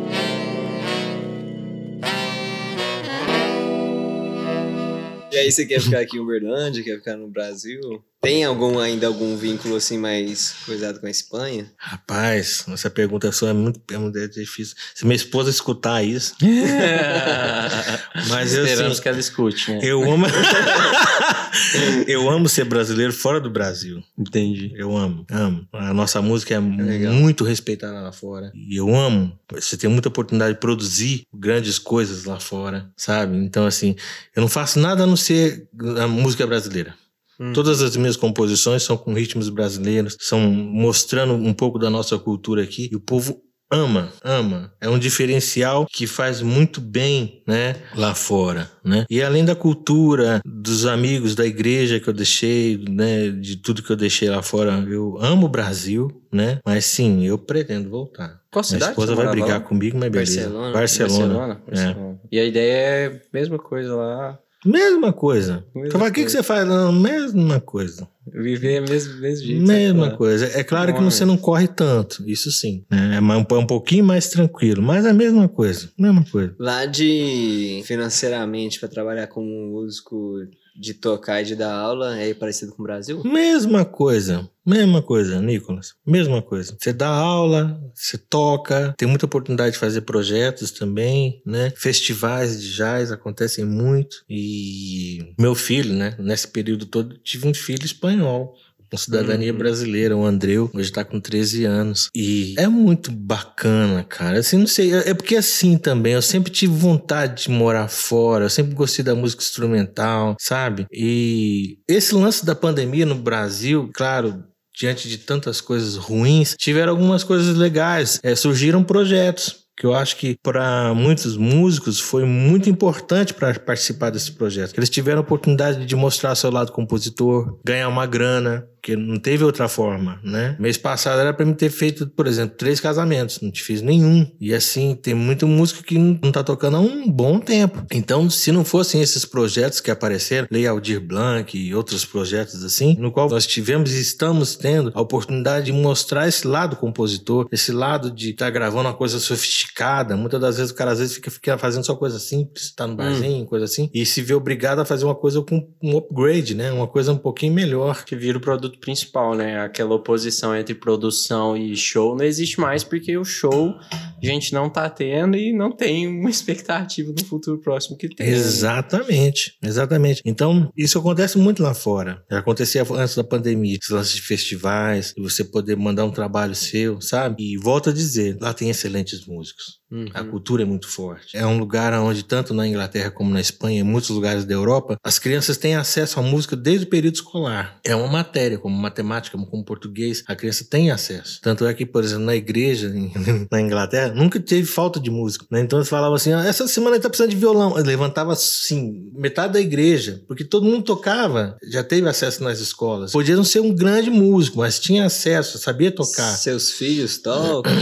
E aí você quer ficar aqui em Uberlândia, quer ficar no Brasil? Tem algum ainda algum vínculo assim mais coisado com a Espanha? Rapaz, essa pergunta sua é muito, é muito difícil. Se minha esposa escutar isso. [laughs] mas eu Esperamos assim, que ela escute, né? Eu amo. [laughs] [laughs] eu amo ser brasileiro fora do Brasil. Entendi. Eu amo, amo. A nossa música é, é muito respeitada lá fora. E eu amo. Você tem muita oportunidade de produzir grandes coisas lá fora, sabe? Então, assim, eu não faço nada a não ser a música brasileira. Hum. Todas as minhas composições são com ritmos brasileiros, são mostrando um pouco da nossa cultura aqui. E o povo ama, ama. É um diferencial que faz muito bem, né, lá fora, né? E além da cultura, dos amigos da igreja que eu deixei, né, de tudo que eu deixei lá fora, eu amo o Brasil, né? Mas sim, eu pretendo voltar. Qual cidade? Minha esposa vai brigar lá? comigo, mas beleza. Barcelona. Barcelona. Barcelona. Barcelona. É. E a ideia é a mesma coisa lá. Mesma coisa. Mesma então, o que, que você faz? Não, mesma coisa. Viver é mesmo, mesmo jeito. Mesma coisa. É claro que você não corre tanto, isso sim. Né? É um, um pouquinho mais tranquilo, mas é a mesma coisa. Mesma coisa. Lá de financeiramente, para trabalhar como músico, de tocar e de dar aula é parecido com o Brasil? Mesma coisa. Mesma coisa, Nicolas. Mesma coisa. Você dá aula, você toca, tem muita oportunidade de fazer projetos também, né? Festivais de jazz acontecem muito. E meu filho, né? Nesse período todo, tive um filho espanhol. Com cidadania uhum. brasileira, o Andreu, hoje tá com 13 anos. E é muito bacana, cara. Assim, não sei, é, é porque assim também, eu sempre tive vontade de morar fora, eu sempre gostei da música instrumental, sabe? E esse lance da pandemia no Brasil, claro, diante de tantas coisas ruins, tiveram algumas coisas legais. É, surgiram projetos que eu acho que para muitos músicos foi muito importante para participar desse projeto. Eles tiveram a oportunidade de mostrar seu lado compositor, ganhar uma grana, porque não teve outra forma, né? Mês passado era para mim ter feito, por exemplo, três casamentos, não te fiz nenhum. E assim, tem muito músico que não tá tocando há um bom tempo. Então, se não fossem esses projetos que apareceram, Lei Aldir Blanc e outros projetos assim, no qual nós tivemos e estamos tendo a oportunidade de mostrar esse lado compositor, esse lado de estar tá gravando uma coisa sofisticada. Muitas das vezes o cara às vezes fica, fica fazendo só coisa simples, tá no barzinho, hum. coisa assim, e se vê obrigado a fazer uma coisa com um upgrade, né? Uma coisa um pouquinho melhor. Que vira o produto produto principal, né? Aquela oposição entre produção e show não existe mais porque o show a gente não tá tendo e não tem uma [laughs] expectativa no futuro próximo que tenha. Exatamente, exatamente. Então, isso acontece muito lá fora. Acontecia antes da pandemia, esse lance de festivais, você poder mandar um trabalho seu, sabe? E volto a dizer, lá tem excelentes músicos. Uhum. A cultura é muito forte. É um lugar onde, tanto na Inglaterra como na Espanha, em muitos lugares da Europa, as crianças têm acesso à música desde o período escolar. É uma matéria, como matemática, como português, a criança tem acesso. Tanto é que, por exemplo, na igreja, [laughs] na Inglaterra, nunca teve falta de música. Né? Então eles falavam assim: ah, essa semana ele tá precisando de violão. Eu levantava assim, metade da igreja, porque todo mundo tocava, já teve acesso nas escolas. Podia não ser um grande músico, mas tinha acesso, sabia tocar. Seus filhos tocam?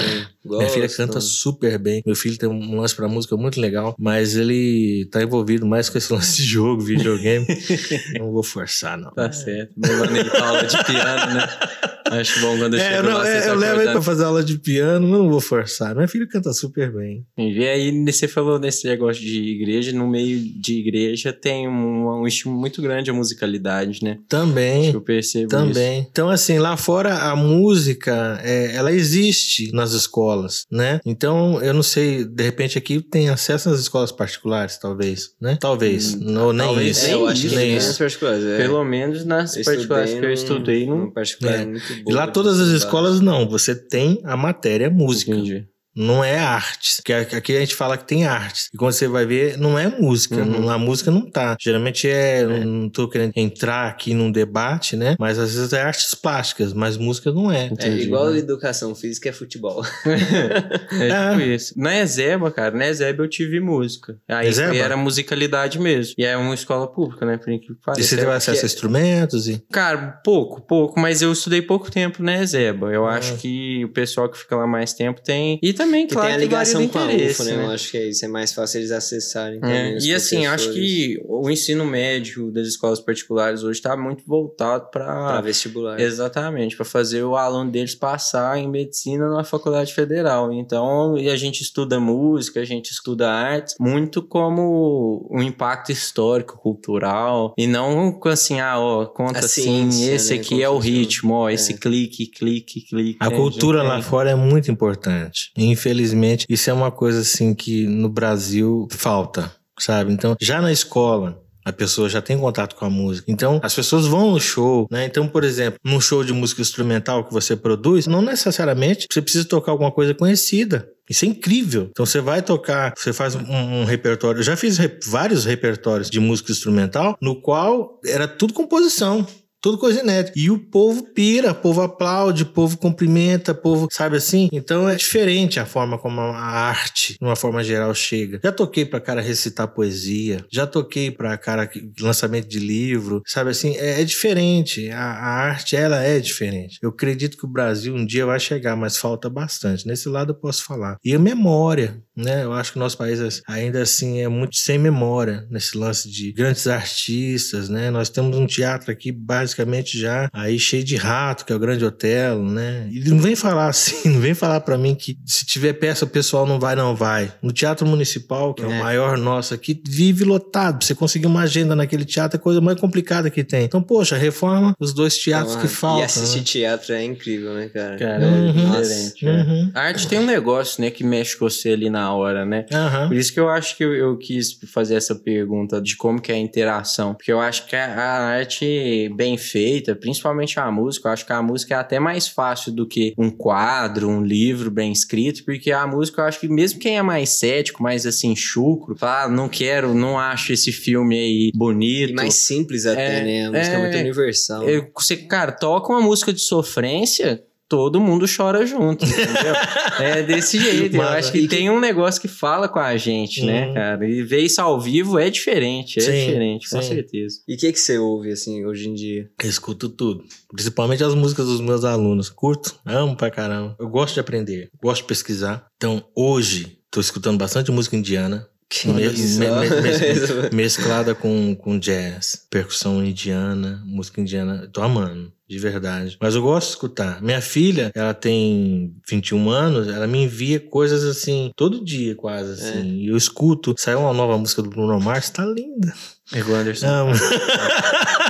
Minha filha canta super bem. Meu filho tem um lance pra música muito legal, mas ele tá envolvido mais com esse [laughs] lance de jogo, videogame. [laughs] não vou forçar, não. Tá certo. Pra aula de piano, né? Acho bom quando eu é, chego não, lá, é, Eu levo ele pra fazer aula de piano, mas não vou forçar. Minha filha canta super bem. E aí, você falou nesse negócio de igreja, no meio de igreja tem um, um estímulo muito grande a musicalidade, né? Também. Acho que eu percebo Também. Isso. Então, assim, lá fora a música, é, ela existe nas escolas, né? Então, eu não sei, de repente aqui tem acesso às escolas particulares, talvez, né? Talvez. Hum, não, nem talvez isso. É, eu acho que nem isso. Nas particulares, é. Pelo menos nas particulares que eu estudei. No, particular é. muito e lá todas as escolas não, você tem a matéria música. Entendi não é artes. Que aqui a gente fala que tem artes. E quando você vai ver, não é música. Uhum. a música não tá. Geralmente é, é. Não tô querendo entrar aqui num debate, né? Mas às vezes é artes plásticas, mas música não é. Entendi, é igual né? educação física é futebol. [laughs] é tipo é. isso. Na Ezeba, cara, na Ezeba eu tive música. Aí era musicalidade mesmo. E é uma escola pública, né? Por que E você teve acesso a instrumentos? E... Cara, pouco, pouco. Mas eu estudei pouco tempo na Ezeba. Eu ah. acho que o pessoal que fica lá mais tempo tem. E também também, que claro, tem a ligação com a UFO, né? né? Eu acho que é isso, é mais fácil eles acessarem. É. E assim, acho que o ensino médio das escolas particulares hoje está muito voltado para vestibular. Exatamente, para fazer o aluno deles passar em medicina na faculdade federal. Então, a gente estuda música, a gente estuda artes, muito como um impacto histórico, cultural, e não assim, ah, ó, conta a assim, ciência, esse né? aqui é o ritmo, ó, é. esse clique, clique, clique. A cultura lá fora é muito importante infelizmente, isso é uma coisa assim que no Brasil falta, sabe? Então, já na escola, a pessoa já tem contato com a música. Então, as pessoas vão no show, né? Então, por exemplo, num show de música instrumental que você produz, não necessariamente você precisa tocar alguma coisa conhecida. Isso é incrível. Então você vai tocar, você faz um, um repertório. Eu já fiz vários repertórios de música instrumental, no qual era tudo composição. Tudo coisa inédita. E o povo pira, o povo aplaude, o povo cumprimenta, o povo, sabe assim? Então é diferente a forma como a arte, de uma forma geral, chega. Já toquei pra cara recitar poesia, já toquei pra cara lançamento de livro, sabe assim? É, é diferente. A, a, arte, ela é diferente. Eu acredito que o Brasil um dia vai chegar, mas falta bastante. Nesse lado eu posso falar. E a memória, né? Eu acho que o nosso país ainda assim é muito sem memória nesse lance de grandes artistas, né? Nós temos um teatro aqui basicamente já aí cheio de rato, que é o Grande Hotel, né? E não vem falar [laughs] assim, não vem falar para mim que se tiver peça o pessoal não vai, não vai. No Teatro Municipal, que é, é o maior nosso aqui, vive lotado. Você conseguir uma agenda naquele teatro é a coisa mais complicada que tem. Então, poxa, reforma os dois teatros então, que faltam. E assistir né? teatro é incrível, né, cara? Cara, uhum, é diferente. Né? Uhum. A arte tem um negócio, né, que mexe com você ali na hora, né? Uhum. Por isso que eu acho que eu, eu, quis fazer essa pergunta de como que é a interação. Porque eu acho que a, a arte bem feita, principalmente a música, eu acho que a música é até mais fácil do que um quadro, um livro bem escrito, porque a música eu acho que mesmo quem é mais cético, mais assim, chucro, fala, ah, não quero, não acho esse filme aí bonito. E mais simples até, é, né? A música é, é muito universal. Eu, você, cara, toca uma música de sofrência, todo mundo chora junto, entendeu? [laughs] é desse jeito. Mano, eu acho que tem um negócio que fala com a gente, né, uhum. cara? E ver isso ao vivo é diferente, é sim, diferente, com sim. certeza. E o que, que você ouve, assim, hoje em dia? Eu escuto tudo. Principalmente as músicas dos meus alunos. Curto, amo pra caramba. Eu gosto de aprender, gosto de pesquisar. Então, hoje, tô escutando bastante música indiana. Me, me, me, [laughs] mesclada com, com jazz, percussão indiana, música indiana. Tô amando de verdade. Mas eu gosto de escutar. Minha filha, ela tem 21 anos, ela me envia coisas assim, todo dia quase, assim. É. E eu escuto. Saiu uma nova música do Bruno Mars, tá linda. Ego Anderson. Amo. [laughs]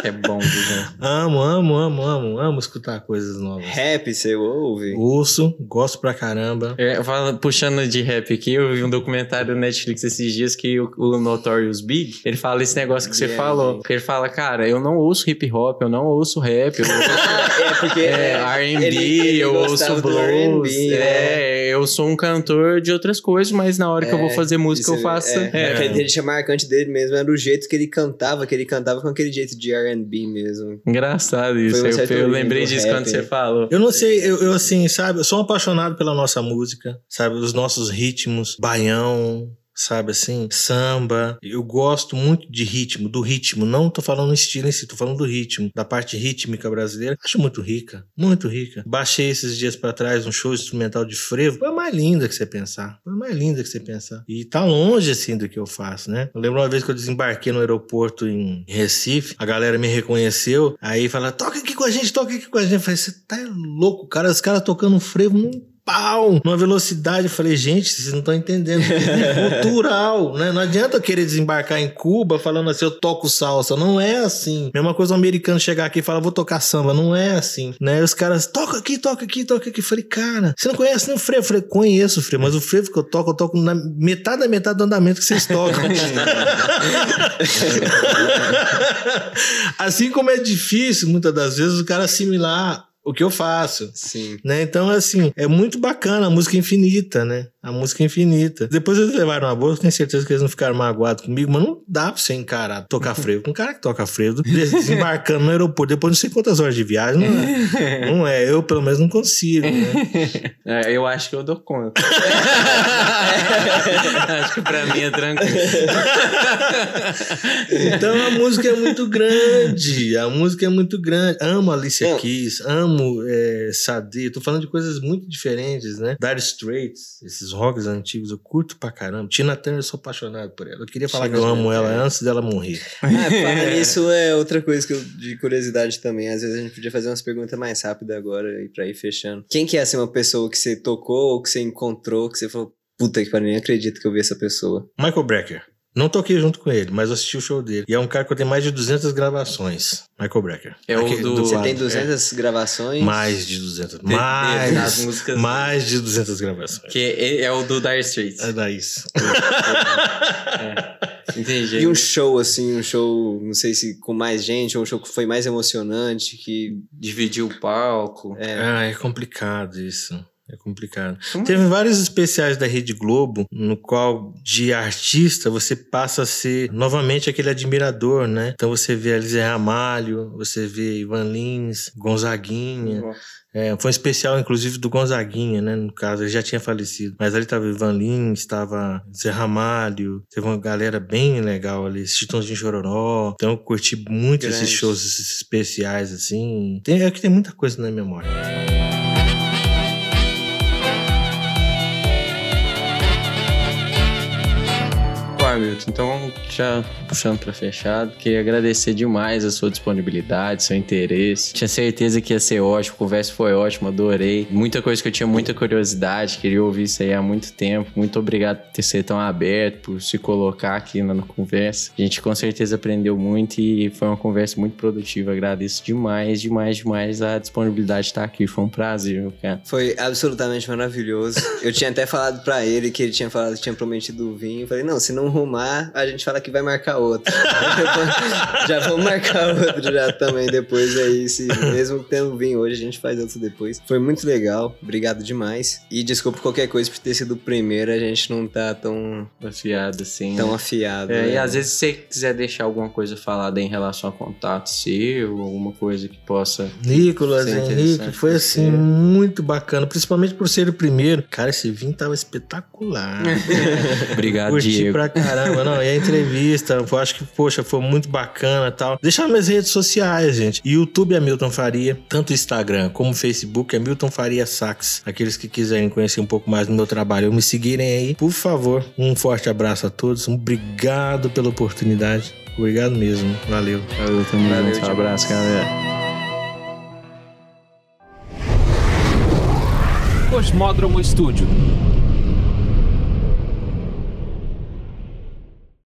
Que é bom, viu? Amo, amo, amo, amo. Amo escutar coisas novas. Rap, você ouve? Ouço, gosto pra caramba. É, puxando de rap aqui, eu vi um documentário no Netflix esses dias que o, o Notorious Big, ele fala esse negócio que você yeah, falou. Que ele fala, cara, eu não ouço hip hop, eu não ouço rap. Eu ouço, [laughs] é, porque é, R&B, eu ouço blues. É, é, eu sou um cantor de outras coisas, mas na hora que eu vou é, fazer música eu faço... É, é. é. deixa marcante dele mesmo era o jeito que ele cantava, que ele cantava com aquele jeito de R&B mesmo. Engraçado isso, um eu, eu lembrei disso rap. quando você falou. Eu não sei, eu, eu assim, sabe, eu sou um apaixonado pela nossa música, sabe, os nossos ritmos, baião, sabe assim? Samba. Eu gosto muito de ritmo, do ritmo. Não tô falando estilo em si, tô falando do ritmo, da parte rítmica brasileira. Acho muito rica, muito rica. Baixei esses dias para trás um show instrumental de frevo. Foi a mais linda que você pensar. Foi a mais linda que você pensar. E tá longe assim do que eu faço, né? Eu lembro uma vez que eu desembarquei no aeroporto em Recife, a galera me reconheceu, aí fala: toca aqui com a gente, toca aqui com a gente. Eu falei: você tá louco, cara? Os caras tocando frevo não pau, numa velocidade. Eu falei, gente, vocês não estão entendendo. É [laughs] cultural, né? Não adianta querer desembarcar em Cuba falando assim, eu toco salsa. Não é assim. Mesma coisa o americano chegar aqui e falar, vou tocar samba. Não é assim, né? Os caras, toca aqui, toca aqui, toca aqui. Eu falei, cara, você não conhece nem o frevo? Eu falei, conheço o frevo, mas o frevo que eu toco, eu toco na metade da metade do andamento que vocês tocam. [laughs] [laughs] assim como é difícil, muitas das vezes, o cara assimilar o que eu faço. Sim. Né? Então, assim, é muito bacana a música infinita, né? A música infinita. Depois eles levaram a bolsa, tenho certeza que eles não ficaram magoados comigo, mas não dá pra você encarar, tocar frevo. Com um cara que toca frevo, [laughs] desembarcando no aeroporto, depois não sei quantas horas de viagem, não é. [laughs] não é. Eu, pelo menos, não consigo, né? [laughs] É, eu acho que eu dou conta. acho que pra mim é tranquilo. então a música é muito grande. A música é muito grande. Amo Alicia Keys, amo amo é, Sade, tô falando de coisas muito diferentes, né? Dire Straits, esses rocks antigos, eu curto pra caramba. Tina Turner, eu sou apaixonado por ela. Eu queria falar Tina que eu amo ela é. antes dela morrer. [laughs] Ah, isso é outra coisa que eu, de curiosidade também. Às vezes a gente podia fazer umas perguntas mais rápidas agora e pra ir fechando. Quem que é assim, uma pessoa que você tocou ou que você encontrou, que você falou, puta que pariu, nem acredito que eu vi essa pessoa? Michael Brecker. Não toquei junto com ele, mas assisti o show dele. E é um cara que eu tenho mais de 200 gravações. Michael Brecker. É o do... Você tem 200 é. gravações? Mais de 200. Mais, músicas mais de 200 gravações. Que é, é o do Dire Straits. É da [laughs] isso. é. Entendi. E um show, assim, um show, não sei se com mais gente, ou um show que foi mais emocionante, que... Dividiu o palco. É. Ah, é complicado isso. É complicado. Hum. Teve vários especiais da Rede Globo, no qual, de artista, você passa a ser novamente aquele admirador, né? Então você vê Alize Ramalho, você vê Ivan Lins, Gonzaguinha. É, foi um especial, inclusive, do Gonzaguinha, né? No caso, ele já tinha falecido. Mas ali estava Ivan Lins, estava Zé Ramalho, teve uma galera bem legal ali, Chitãozinho Chororó. Então eu curti muito Grande. esses shows, esses especiais, assim. Tem, é que tem muita coisa na memória. Hamilton. Já puxando para fechado, queria agradecer demais a sua disponibilidade, seu interesse. Tinha certeza que ia ser ótimo, a conversa foi ótima, adorei. Muita coisa que eu tinha muita curiosidade, queria ouvir isso aí há muito tempo. Muito obrigado por ter sido tão aberto, por se colocar aqui na, conversa. A gente com certeza aprendeu muito e foi uma conversa muito produtiva. Agradeço demais, demais, demais a disponibilidade de estar aqui. Foi um prazer, meu cara. Foi absolutamente maravilhoso. eu tinha até falado para ele que ele tinha falado tinha prometido o vinho. Eu falei, não, se não filmar, a gente fala que vai marcar outro. [laughs] já vamos marcar outro já também depois aí. Se, mesmo tendo vindo hoje, a gente faz outro depois. Foi muito legal. Obrigado demais. E desculpa qualquer coisa por ter sido o primeiro, a gente não tá tão afiado assim. Tão né? afiado. É, né? E às vezes se você quiser deixar alguma coisa falada em relação a contato seu, alguma coisa que possa. Nicolas, Henrique, foi assim muito bacana, principalmente por ser o primeiro. Cara, esse vinho tava espetacular. [laughs] Obrigado, Curti Diego. pra caramba. Não, e a entrevista, eu acho que, poxa, foi muito bacana e tal. Deixar minhas redes sociais, gente. YouTube é Milton Faria, tanto Instagram como Facebook é Milton Faria Sax. Aqueles que quiserem conhecer um pouco mais do meu trabalho, ou me seguirem aí, por favor. Um forte abraço a todos. Um obrigado pela oportunidade. Obrigado mesmo. Valeu. Valeu, tamo Valeu, junto. Um abraço, galera. Cosmódromo Estúdio.